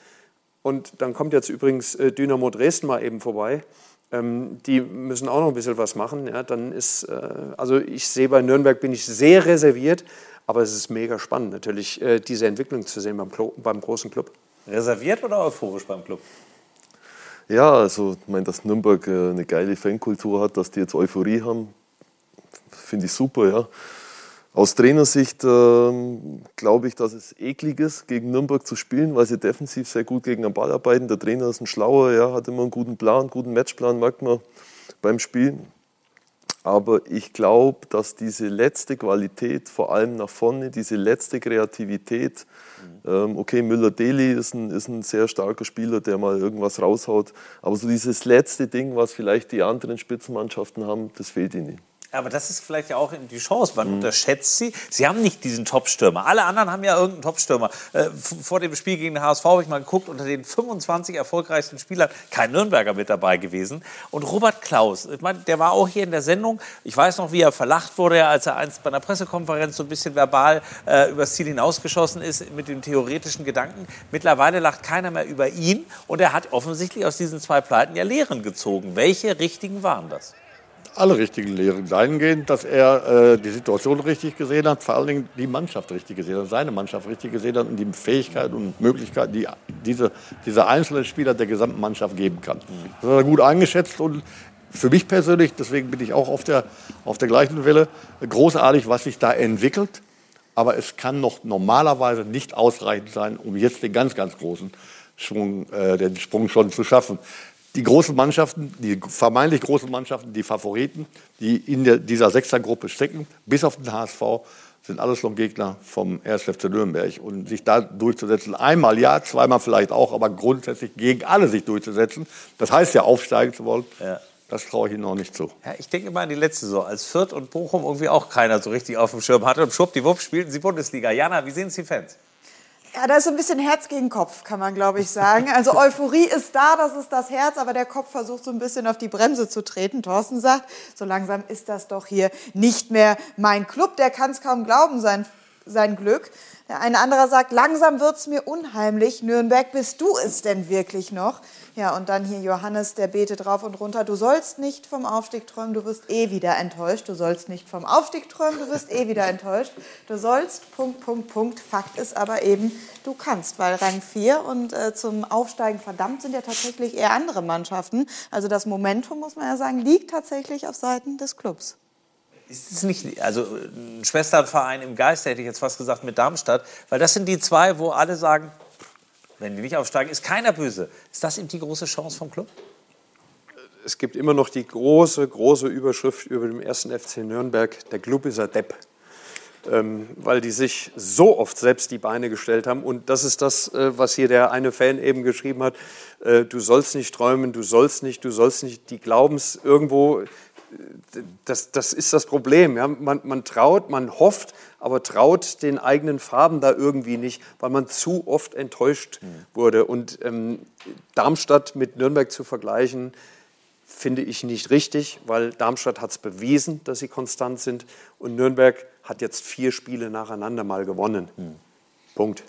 und dann kommt jetzt übrigens äh, Dynamo Dresden mal eben vorbei. Ähm, die müssen auch noch ein bisschen was machen. Ja, dann ist, äh, also ich sehe bei Nürnberg bin ich sehr reserviert, aber es ist mega spannend natürlich, äh, diese Entwicklung zu sehen beim, beim großen Club. Reserviert oder euphorisch beim Club? Ja, also ich meine, dass Nürnberg äh, eine geile Fankultur hat, dass die jetzt Euphorie haben, finde ich super, ja. Aus Trainersicht ähm, glaube ich, dass es eklig ist, gegen Nürnberg zu spielen, weil sie defensiv sehr gut gegen den Ball arbeiten. Der Trainer ist ein Schlauer, ja, hat immer einen guten Plan, einen guten Matchplan, merkt man beim Spiel. Aber ich glaube, dass diese letzte Qualität, vor allem nach vorne, diese letzte Kreativität, ähm, okay, Müller-Deli ist ein, ist ein sehr starker Spieler, der mal irgendwas raushaut, aber so dieses letzte Ding, was vielleicht die anderen Spitzenmannschaften haben, das fehlt ihnen. Aber das ist vielleicht ja auch die Chance. Man mhm. unterschätzt sie. Sie haben nicht diesen Top-Stürmer. Alle anderen haben ja irgendeinen Top-Stürmer. Äh, vor dem Spiel gegen den HSV habe ich mal geguckt, unter den 25 erfolgreichsten Spielern kein Nürnberger mit dabei gewesen. Und Robert Klaus, ich meine, der war auch hier in der Sendung. Ich weiß noch, wie er verlacht wurde, als er einst bei einer Pressekonferenz so ein bisschen verbal äh, übers Ziel hinausgeschossen ist mit dem theoretischen Gedanken. Mittlerweile lacht keiner mehr über ihn. Und er hat offensichtlich aus diesen zwei Pleiten ja Lehren gezogen. Welche richtigen waren das? Alle richtigen Lehren dahingehend, dass er äh, die Situation richtig gesehen hat, vor allen Dingen die Mannschaft richtig gesehen hat, seine Mannschaft richtig gesehen hat und die Fähigkeiten und Möglichkeiten, die diese, dieser einzelne Spieler der gesamten Mannschaft geben kann. Das hat er gut eingeschätzt und für mich persönlich, deswegen bin ich auch auf der, auf der gleichen Welle, großartig, was sich da entwickelt. Aber es kann noch normalerweise nicht ausreichend sein, um jetzt den ganz, ganz großen Schwung, äh, den Sprung schon zu schaffen die großen Mannschaften, die vermeintlich großen Mannschaften, die Favoriten, die in der, dieser Sechsergruppe stecken, bis auf den HSV, sind alles noch Gegner vom 1. FC Nürnberg. Und sich da durchzusetzen, einmal ja, zweimal vielleicht auch, aber grundsätzlich gegen alle sich durchzusetzen, das heißt ja aufsteigen zu wollen, ja. das traue ich Ihnen noch nicht zu. Ja, ich denke mal an die letzte Saison, als Fürth und Bochum irgendwie auch keiner so richtig auf dem Schirm hatte. Und schwuppdiwupp spielten sie Bundesliga. Jana, wie sehen es die Fans? Ja, da ist so ein bisschen Herz gegen Kopf, kann man, glaube ich, sagen. Also Euphorie ist da, das ist das Herz, aber der Kopf versucht so ein bisschen auf die Bremse zu treten. Thorsten sagt, so langsam ist das doch hier nicht mehr mein Club. Der kann es kaum glauben, sein, sein Glück. Ein anderer sagt, langsam wird es mir unheimlich. Nürnberg, bist du es denn wirklich noch? Ja, und dann hier Johannes, der betet drauf und runter. Du sollst nicht vom Aufstieg träumen, du wirst eh wieder enttäuscht. Du sollst nicht vom Aufstieg träumen, du wirst eh wieder enttäuscht. Du sollst, Punkt, Punkt, Punkt. Fakt ist aber eben, du kannst, weil Rang 4 und äh, zum Aufsteigen verdammt sind ja tatsächlich eher andere Mannschaften. Also das Momentum, muss man ja sagen, liegt tatsächlich auf Seiten des Clubs. Ist nicht, also ein Schwesternverein im Geist, hätte ich jetzt fast gesagt, mit Darmstadt, weil das sind die zwei, wo alle sagen, wenn die nicht aufsteigen, ist keiner böse. Ist das eben die große Chance vom Club? Es gibt immer noch die große, große Überschrift über dem ersten FC Nürnberg, der Club ist ein Depp. Ähm, weil die sich so oft selbst die Beine gestellt haben. Und das ist das, äh, was hier der eine Fan eben geschrieben hat. Äh, du sollst nicht träumen, du sollst nicht, du sollst nicht. Die glauben es irgendwo, das, das ist das Problem. Ja? Man, man traut, man hofft, aber traut den eigenen Farben da irgendwie nicht, weil man zu oft enttäuscht mhm. wurde. Und ähm, Darmstadt mit Nürnberg zu vergleichen, finde ich nicht richtig, weil Darmstadt hat es bewiesen, dass sie konstant sind und Nürnberg hat jetzt vier Spiele nacheinander mal gewonnen. Mhm. Punkt.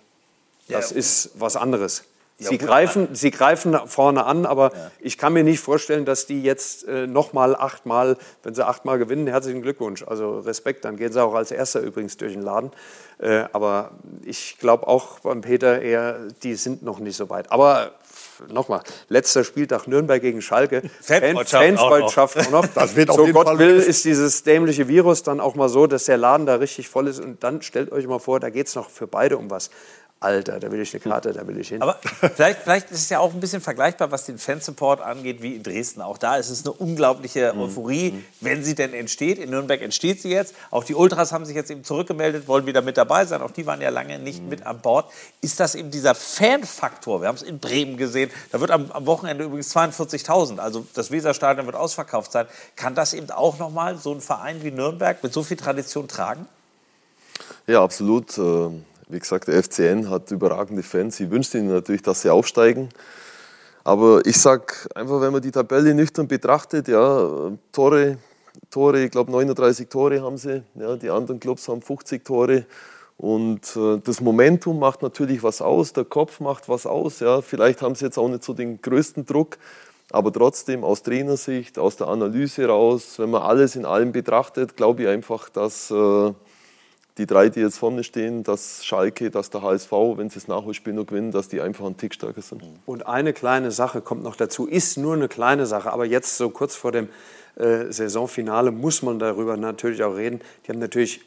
Das ja. ist was anderes. Sie, ja, greifen, sie greifen vorne an, aber ja. ich kann mir nicht vorstellen, dass die jetzt äh, nochmal achtmal, wenn sie achtmal gewinnen, herzlichen Glückwunsch. Also Respekt, dann gehen sie auch als Erster übrigens durch den Laden. Äh, aber ich glaube auch beim Peter eher, die sind noch nicht so weit. Aber nochmal, letzter Spieltag Nürnberg gegen Schalke. Fanfreundschaft, Fanfreundschaft auch noch. Das wird auf so jeden Gott Fall will, ist dieses dämliche Virus dann auch mal so, dass der Laden da richtig voll ist. Und dann stellt euch mal vor, da geht es noch für beide um was. Alter, da will ich eine Karte, da will ich hin. Aber vielleicht, vielleicht ist es ja auch ein bisschen vergleichbar, was den Fansupport angeht, wie in Dresden. Auch da ist es eine unglaubliche mhm. Euphorie, mhm. wenn sie denn entsteht. In Nürnberg entsteht sie jetzt. Auch die Ultras haben sich jetzt eben zurückgemeldet, wollen wieder mit dabei sein. Auch die waren ja lange nicht mhm. mit an Bord. Ist das eben dieser Fanfaktor? Wir haben es in Bremen gesehen. Da wird am, am Wochenende übrigens 42.000. Also das Weserstadion wird ausverkauft sein. Kann das eben auch nochmal so ein Verein wie Nürnberg mit so viel Tradition tragen? Ja, absolut. Wie gesagt, der FCN hat überragende Fans. Ich wünsche ihnen natürlich, dass sie aufsteigen. Aber ich sage einfach, wenn man die Tabelle nüchtern betrachtet, ja, Tore, Tore, ich glaube 39 Tore haben sie, ja, die anderen Clubs haben 50 Tore. Und äh, das Momentum macht natürlich was aus, der Kopf macht was aus. Ja. Vielleicht haben sie jetzt auch nicht so den größten Druck, aber trotzdem aus Trainersicht, aus der Analyse raus, wenn man alles in allem betrachtet, glaube ich einfach, dass äh, die drei, die jetzt vorne stehen, dass Schalke, dass der HSV, wenn sie das Nachholspiel noch gewinnen, dass die einfach einen Tick stärker sind. Und eine kleine Sache kommt noch dazu, ist nur eine kleine Sache, aber jetzt so kurz vor dem äh, Saisonfinale muss man darüber natürlich auch reden. Die haben natürlich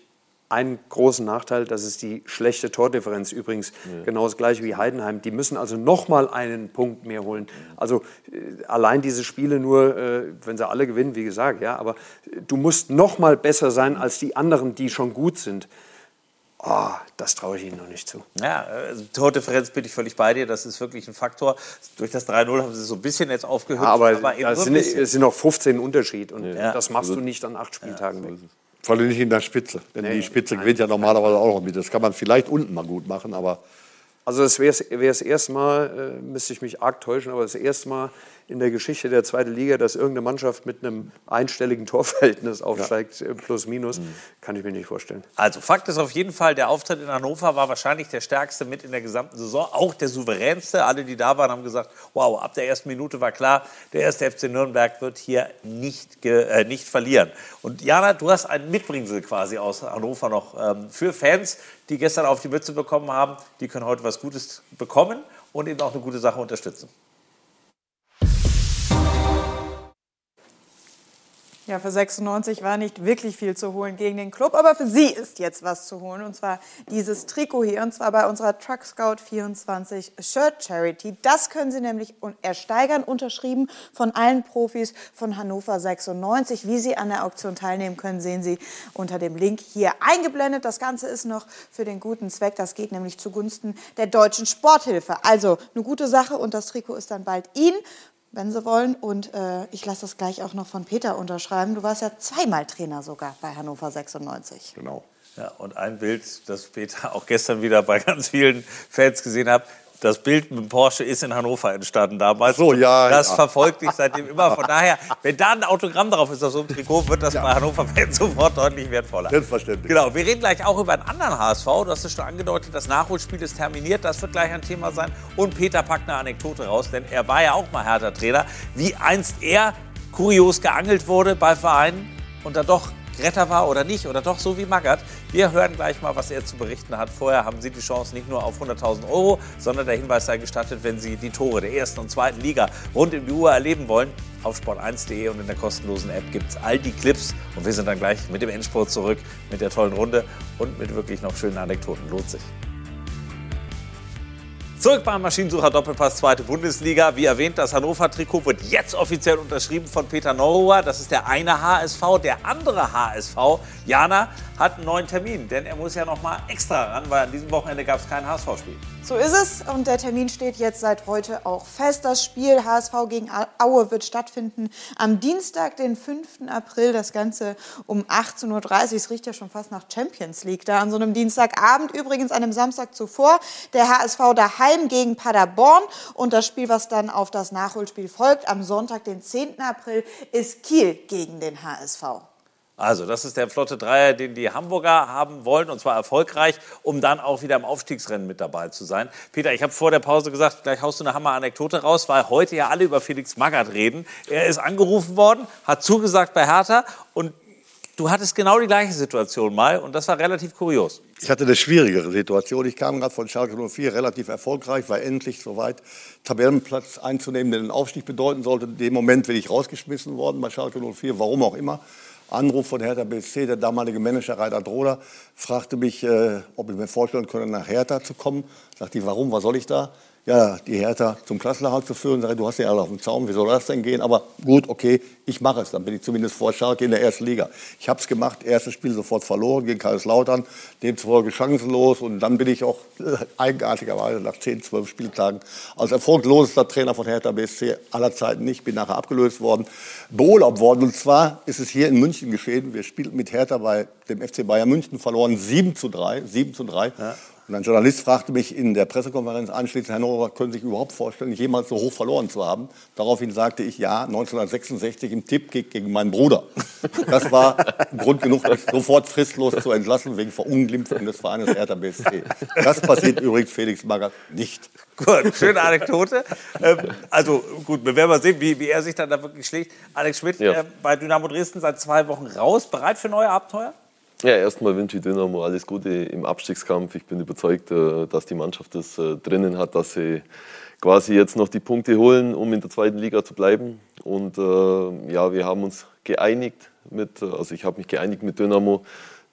einen großen Nachteil, das ist die schlechte Tordifferenz. Übrigens ja. genau das gleiche wie Heidenheim. Die müssen also noch mal einen Punkt mehr holen. Also äh, allein diese Spiele nur, äh, wenn sie alle gewinnen, wie gesagt, ja, aber du musst noch mal besser sein als die anderen, die schon gut sind. Oh, das traue ich Ihnen noch nicht zu. Ja, also Tordifferenz bin ich völlig bei dir. Das ist wirklich ein Faktor. Durch das 3-0 haben sie so ein bisschen jetzt aufgehört. Ja, aber, aber es, sind, es sind noch 15 Unterschied und ja. das machst du nicht an acht Spieltagen weg. Vor allem nicht in der Spitze. Denn nee, die Spitze gewinnt ja normalerweise auch noch mit. Das kann man vielleicht unten mal gut machen, aber. Also es wäre das erste Mal, äh, müsste ich mich arg täuschen, aber das erste Mal in der Geschichte der zweiten Liga, dass irgendeine Mannschaft mit einem einstelligen Torverhältnis aufsteigt, ja. Äh, plus minus, mhm. kann ich mir nicht vorstellen. Also Fakt ist auf jeden Fall, der Auftritt in Hannover war wahrscheinlich der stärkste mit in der gesamten Saison, auch der souveränste. Alle, die da waren, haben gesagt, wow, ab der ersten Minute war klar, der erste FC Nürnberg wird hier nicht, äh, nicht verlieren. Und Jana, du hast ein Mitbringsel quasi aus Hannover noch ähm, für Fans, die gestern auf die Mütze bekommen haben. Die können heute was Gutes bekommen und eben auch eine gute Sache unterstützen. Ja, für 96 war nicht wirklich viel zu holen gegen den Club, aber für sie ist jetzt was zu holen. Und zwar dieses Trikot hier, und zwar bei unserer Truck Scout 24 Shirt Charity. Das können Sie nämlich ersteigern, unterschrieben von allen Profis von Hannover 96. Wie Sie an der Auktion teilnehmen können, sehen Sie unter dem Link hier eingeblendet. Das Ganze ist noch für den guten Zweck. Das geht nämlich zugunsten der deutschen Sporthilfe. Also eine gute Sache und das Trikot ist dann bald Ihnen wenn Sie wollen. Und äh, ich lasse das gleich auch noch von Peter unterschreiben. Du warst ja zweimal Trainer sogar bei Hannover 96. Genau. Ja, und ein Bild, das Peter auch gestern wieder bei ganz vielen Fans gesehen hat, das Bild mit dem Porsche ist in Hannover entstanden damals. So, ja. Das ja. verfolgt dich seitdem immer. Von daher, wenn da ein Autogramm drauf ist auf so einem Trikot, wird das ja. bei Hannover-Fans sofort deutlich wertvoller. Selbstverständlich. Genau, wir reden gleich auch über einen anderen HSV. Du hast es schon angedeutet, das Nachholspiel ist terminiert. Das wird gleich ein Thema sein. Und Peter packt eine Anekdote raus, denn er war ja auch mal härter Trainer. Wie einst er kurios geangelt wurde bei Vereinen und dann doch Retter war oder nicht oder doch so wie Magath. Wir hören gleich mal, was er zu berichten hat. Vorher haben Sie die Chance nicht nur auf 100.000 Euro, sondern der Hinweis sei gestattet, wenn Sie die Tore der ersten und zweiten Liga rund um die Uhr erleben wollen. Auf sport1.de und in der kostenlosen App gibt es all die Clips. Und wir sind dann gleich mit dem Endspurt zurück, mit der tollen Runde und mit wirklich noch schönen Anekdoten. Lohnt sich. Zurück beim Maschinensucher Doppelpass zweite Bundesliga. Wie erwähnt, das Hannover-Trikot wird jetzt offiziell unterschrieben von Peter Neuruhr. Das ist der eine HSV. Der andere HSV, Jana, hat einen neuen Termin, denn er muss ja noch mal extra ran, weil an diesem Wochenende gab es kein HSV-Spiel. So ist es und der Termin steht jetzt seit heute auch fest. Das Spiel HSV gegen Aue wird stattfinden am Dienstag, den 5. April. Das Ganze um 18.30 Uhr. Es riecht ja schon fast nach Champions League da an so einem Dienstagabend. Übrigens an einem Samstag zuvor der HSV daheim gegen Paderborn und das Spiel, was dann auf das Nachholspiel folgt, am Sonntag, den 10. April, ist Kiel gegen den HSV. Also, das ist der flotte Dreier, den die Hamburger haben wollen, und zwar erfolgreich, um dann auch wieder im Aufstiegsrennen mit dabei zu sein. Peter, ich habe vor der Pause gesagt, gleich haust du eine Hammer-Anekdote raus, weil heute ja alle über Felix Magath reden. Er ist angerufen worden, hat zugesagt bei Hertha und du hattest genau die gleiche Situation mal und das war relativ kurios. Ich hatte eine schwierigere Situation. Ich kam gerade von Schalke 04, relativ erfolgreich, war endlich soweit, Tabellenplatz einzunehmen, der den Aufstieg bedeuten sollte. In dem Moment bin ich rausgeschmissen worden bei Schalke 04, warum auch immer. Anruf von Hertha BSC, der damalige Manager Reiter Droder, fragte mich, äh, ob ich mir vorstellen könne, nach Hertha zu kommen. Sagte ich, warum, was soll ich da? Ja, die Hertha zum Klassenerhalt zu führen. Sage, du hast ja alle auf dem Zaun, wie soll das denn gehen? Aber gut, okay, ich mache es. Dann bin ich zumindest vor Schalke in der ersten Liga. Ich habe es gemacht, erstes Spiel sofort verloren gegen Kaiserslautern, demzufolge chancenlos. Und dann bin ich auch äh, eigenartigerweise nach 10, 12 Spieltagen als erfolglosester Trainer von Hertha BSC aller Zeiten nicht, bin nachher abgelöst worden, beurlaubt worden. Und zwar ist es hier in München geschehen. Wir spielten mit Hertha bei dem FC Bayern München, verloren 7 zu 3. 7 zu 3. Ja. Und ein Journalist fragte mich in der Pressekonferenz anschließend, Herr Neurer, können Sie sich überhaupt vorstellen, jemals so hoch verloren zu haben? Daraufhin sagte ich, ja, 1966 im Tippkick gegen meinen Bruder. Das war Grund genug, mich sofort fristlos zu entlassen wegen Verunglimpfung des Vereines Hertha BSC. Das passiert übrigens Felix Magath nicht. Gut, schöne Anekdote. ähm, also gut, wir werden mal sehen, wie, wie, er sich dann da wirklich schlägt. Alex Schmidt ja. äh, bei Dynamo Dresden seit zwei Wochen raus, bereit für neue Abenteuer? Ja, erstmal wünsche ich Dynamo alles Gute im Abstiegskampf. Ich bin überzeugt, äh, dass die Mannschaft das äh, drinnen hat, dass sie quasi jetzt noch die Punkte holen, um in der zweiten Liga zu bleiben. Und äh, ja, wir haben uns geeinigt mit, also ich habe mich geeinigt mit Dynamo,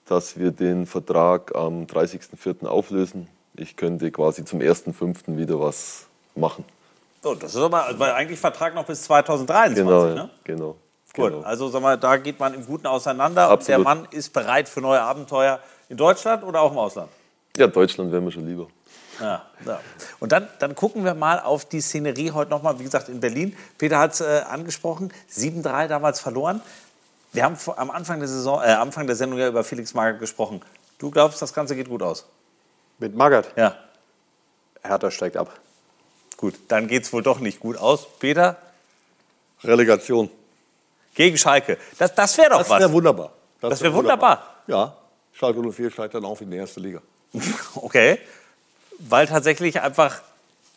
dass wir den Vertrag am 30.04. auflösen. Ich könnte quasi zum 1.05. wieder was machen. Oh, das ist aber weil eigentlich Vertrag noch bis 2023, Genau, ne? genau. Gut, genau. also sag mal, da geht man im Guten auseinander. Und der Absolut. Mann ist bereit für neue Abenteuer in Deutschland oder auch im Ausland. Ja, Deutschland wäre mir schon lieber. Ja, ja. Und dann, dann gucken wir mal auf die Szenerie heute nochmal, wie gesagt, in Berlin. Peter hat es äh, angesprochen, 7-3 damals verloren. Wir haben am Anfang der, Saison, äh, Anfang der Sendung ja über Felix Magath gesprochen. Du glaubst, das Ganze geht gut aus? Mit Magath? Ja. Hertha steigt ab. Gut, dann geht es wohl doch nicht gut aus. Peter? Relegation. Gegen Schalke. Das, das wäre doch Das was. wäre wunderbar. Das wär wunderbar. Ja, Schalke 04 steigt dann auf in die erste Liga. Okay. Weil tatsächlich einfach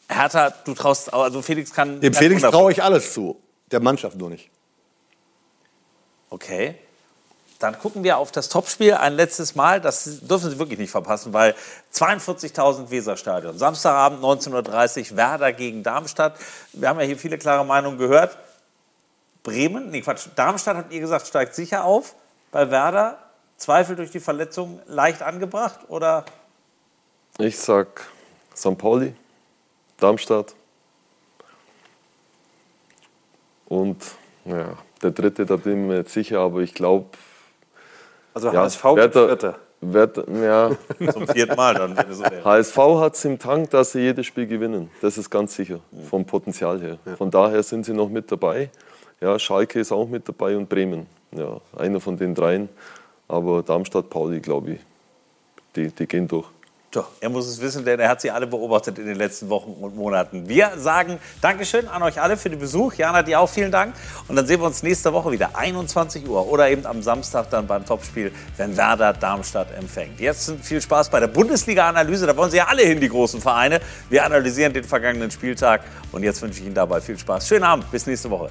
Hertha, du traust, also Felix kann. Dem Felix wunderbar- traue ich alles zu, der Mannschaft nur nicht. Okay. Dann gucken wir auf das Topspiel ein letztes Mal. Das dürfen Sie wirklich nicht verpassen, weil 42.000 Weserstadion. Samstagabend 19.30 Uhr Werder gegen Darmstadt. Wir haben ja hier viele klare Meinungen gehört. Bremen, nee Quatsch, Darmstadt habt ihr gesagt, steigt sicher auf. Bei Werder Zweifel durch die Verletzung leicht angebracht oder? Ich sag St. Pauli, Darmstadt und ja, der dritte, da bin ich mir jetzt sicher, aber ich glaube. Also HSV wird Vierter. Werder, ja. Zum vierten Mal dann, wenn es so wäre. HSV hat es im Tank, dass sie jedes Spiel gewinnen. Das ist ganz sicher, vom Potenzial her. Von daher sind sie noch mit dabei. Ja, Schalke ist auch mit dabei und Bremen. Ja, einer von den dreien. Aber Darmstadt, Pauli, glaube ich, die, die gehen durch. Doch, er muss es wissen, denn er hat sie alle beobachtet in den letzten Wochen und Monaten. Wir sagen Dankeschön an euch alle für den Besuch. Jana, dir auch vielen Dank. Und dann sehen wir uns nächste Woche wieder, 21 Uhr oder eben am Samstag dann beim Topspiel, wenn Werder Darmstadt empfängt. Jetzt viel Spaß bei der Bundesliga-Analyse. Da wollen Sie ja alle hin, die großen Vereine. Wir analysieren den vergangenen Spieltag. Und jetzt wünsche ich Ihnen dabei viel Spaß. Schönen Abend, bis nächste Woche.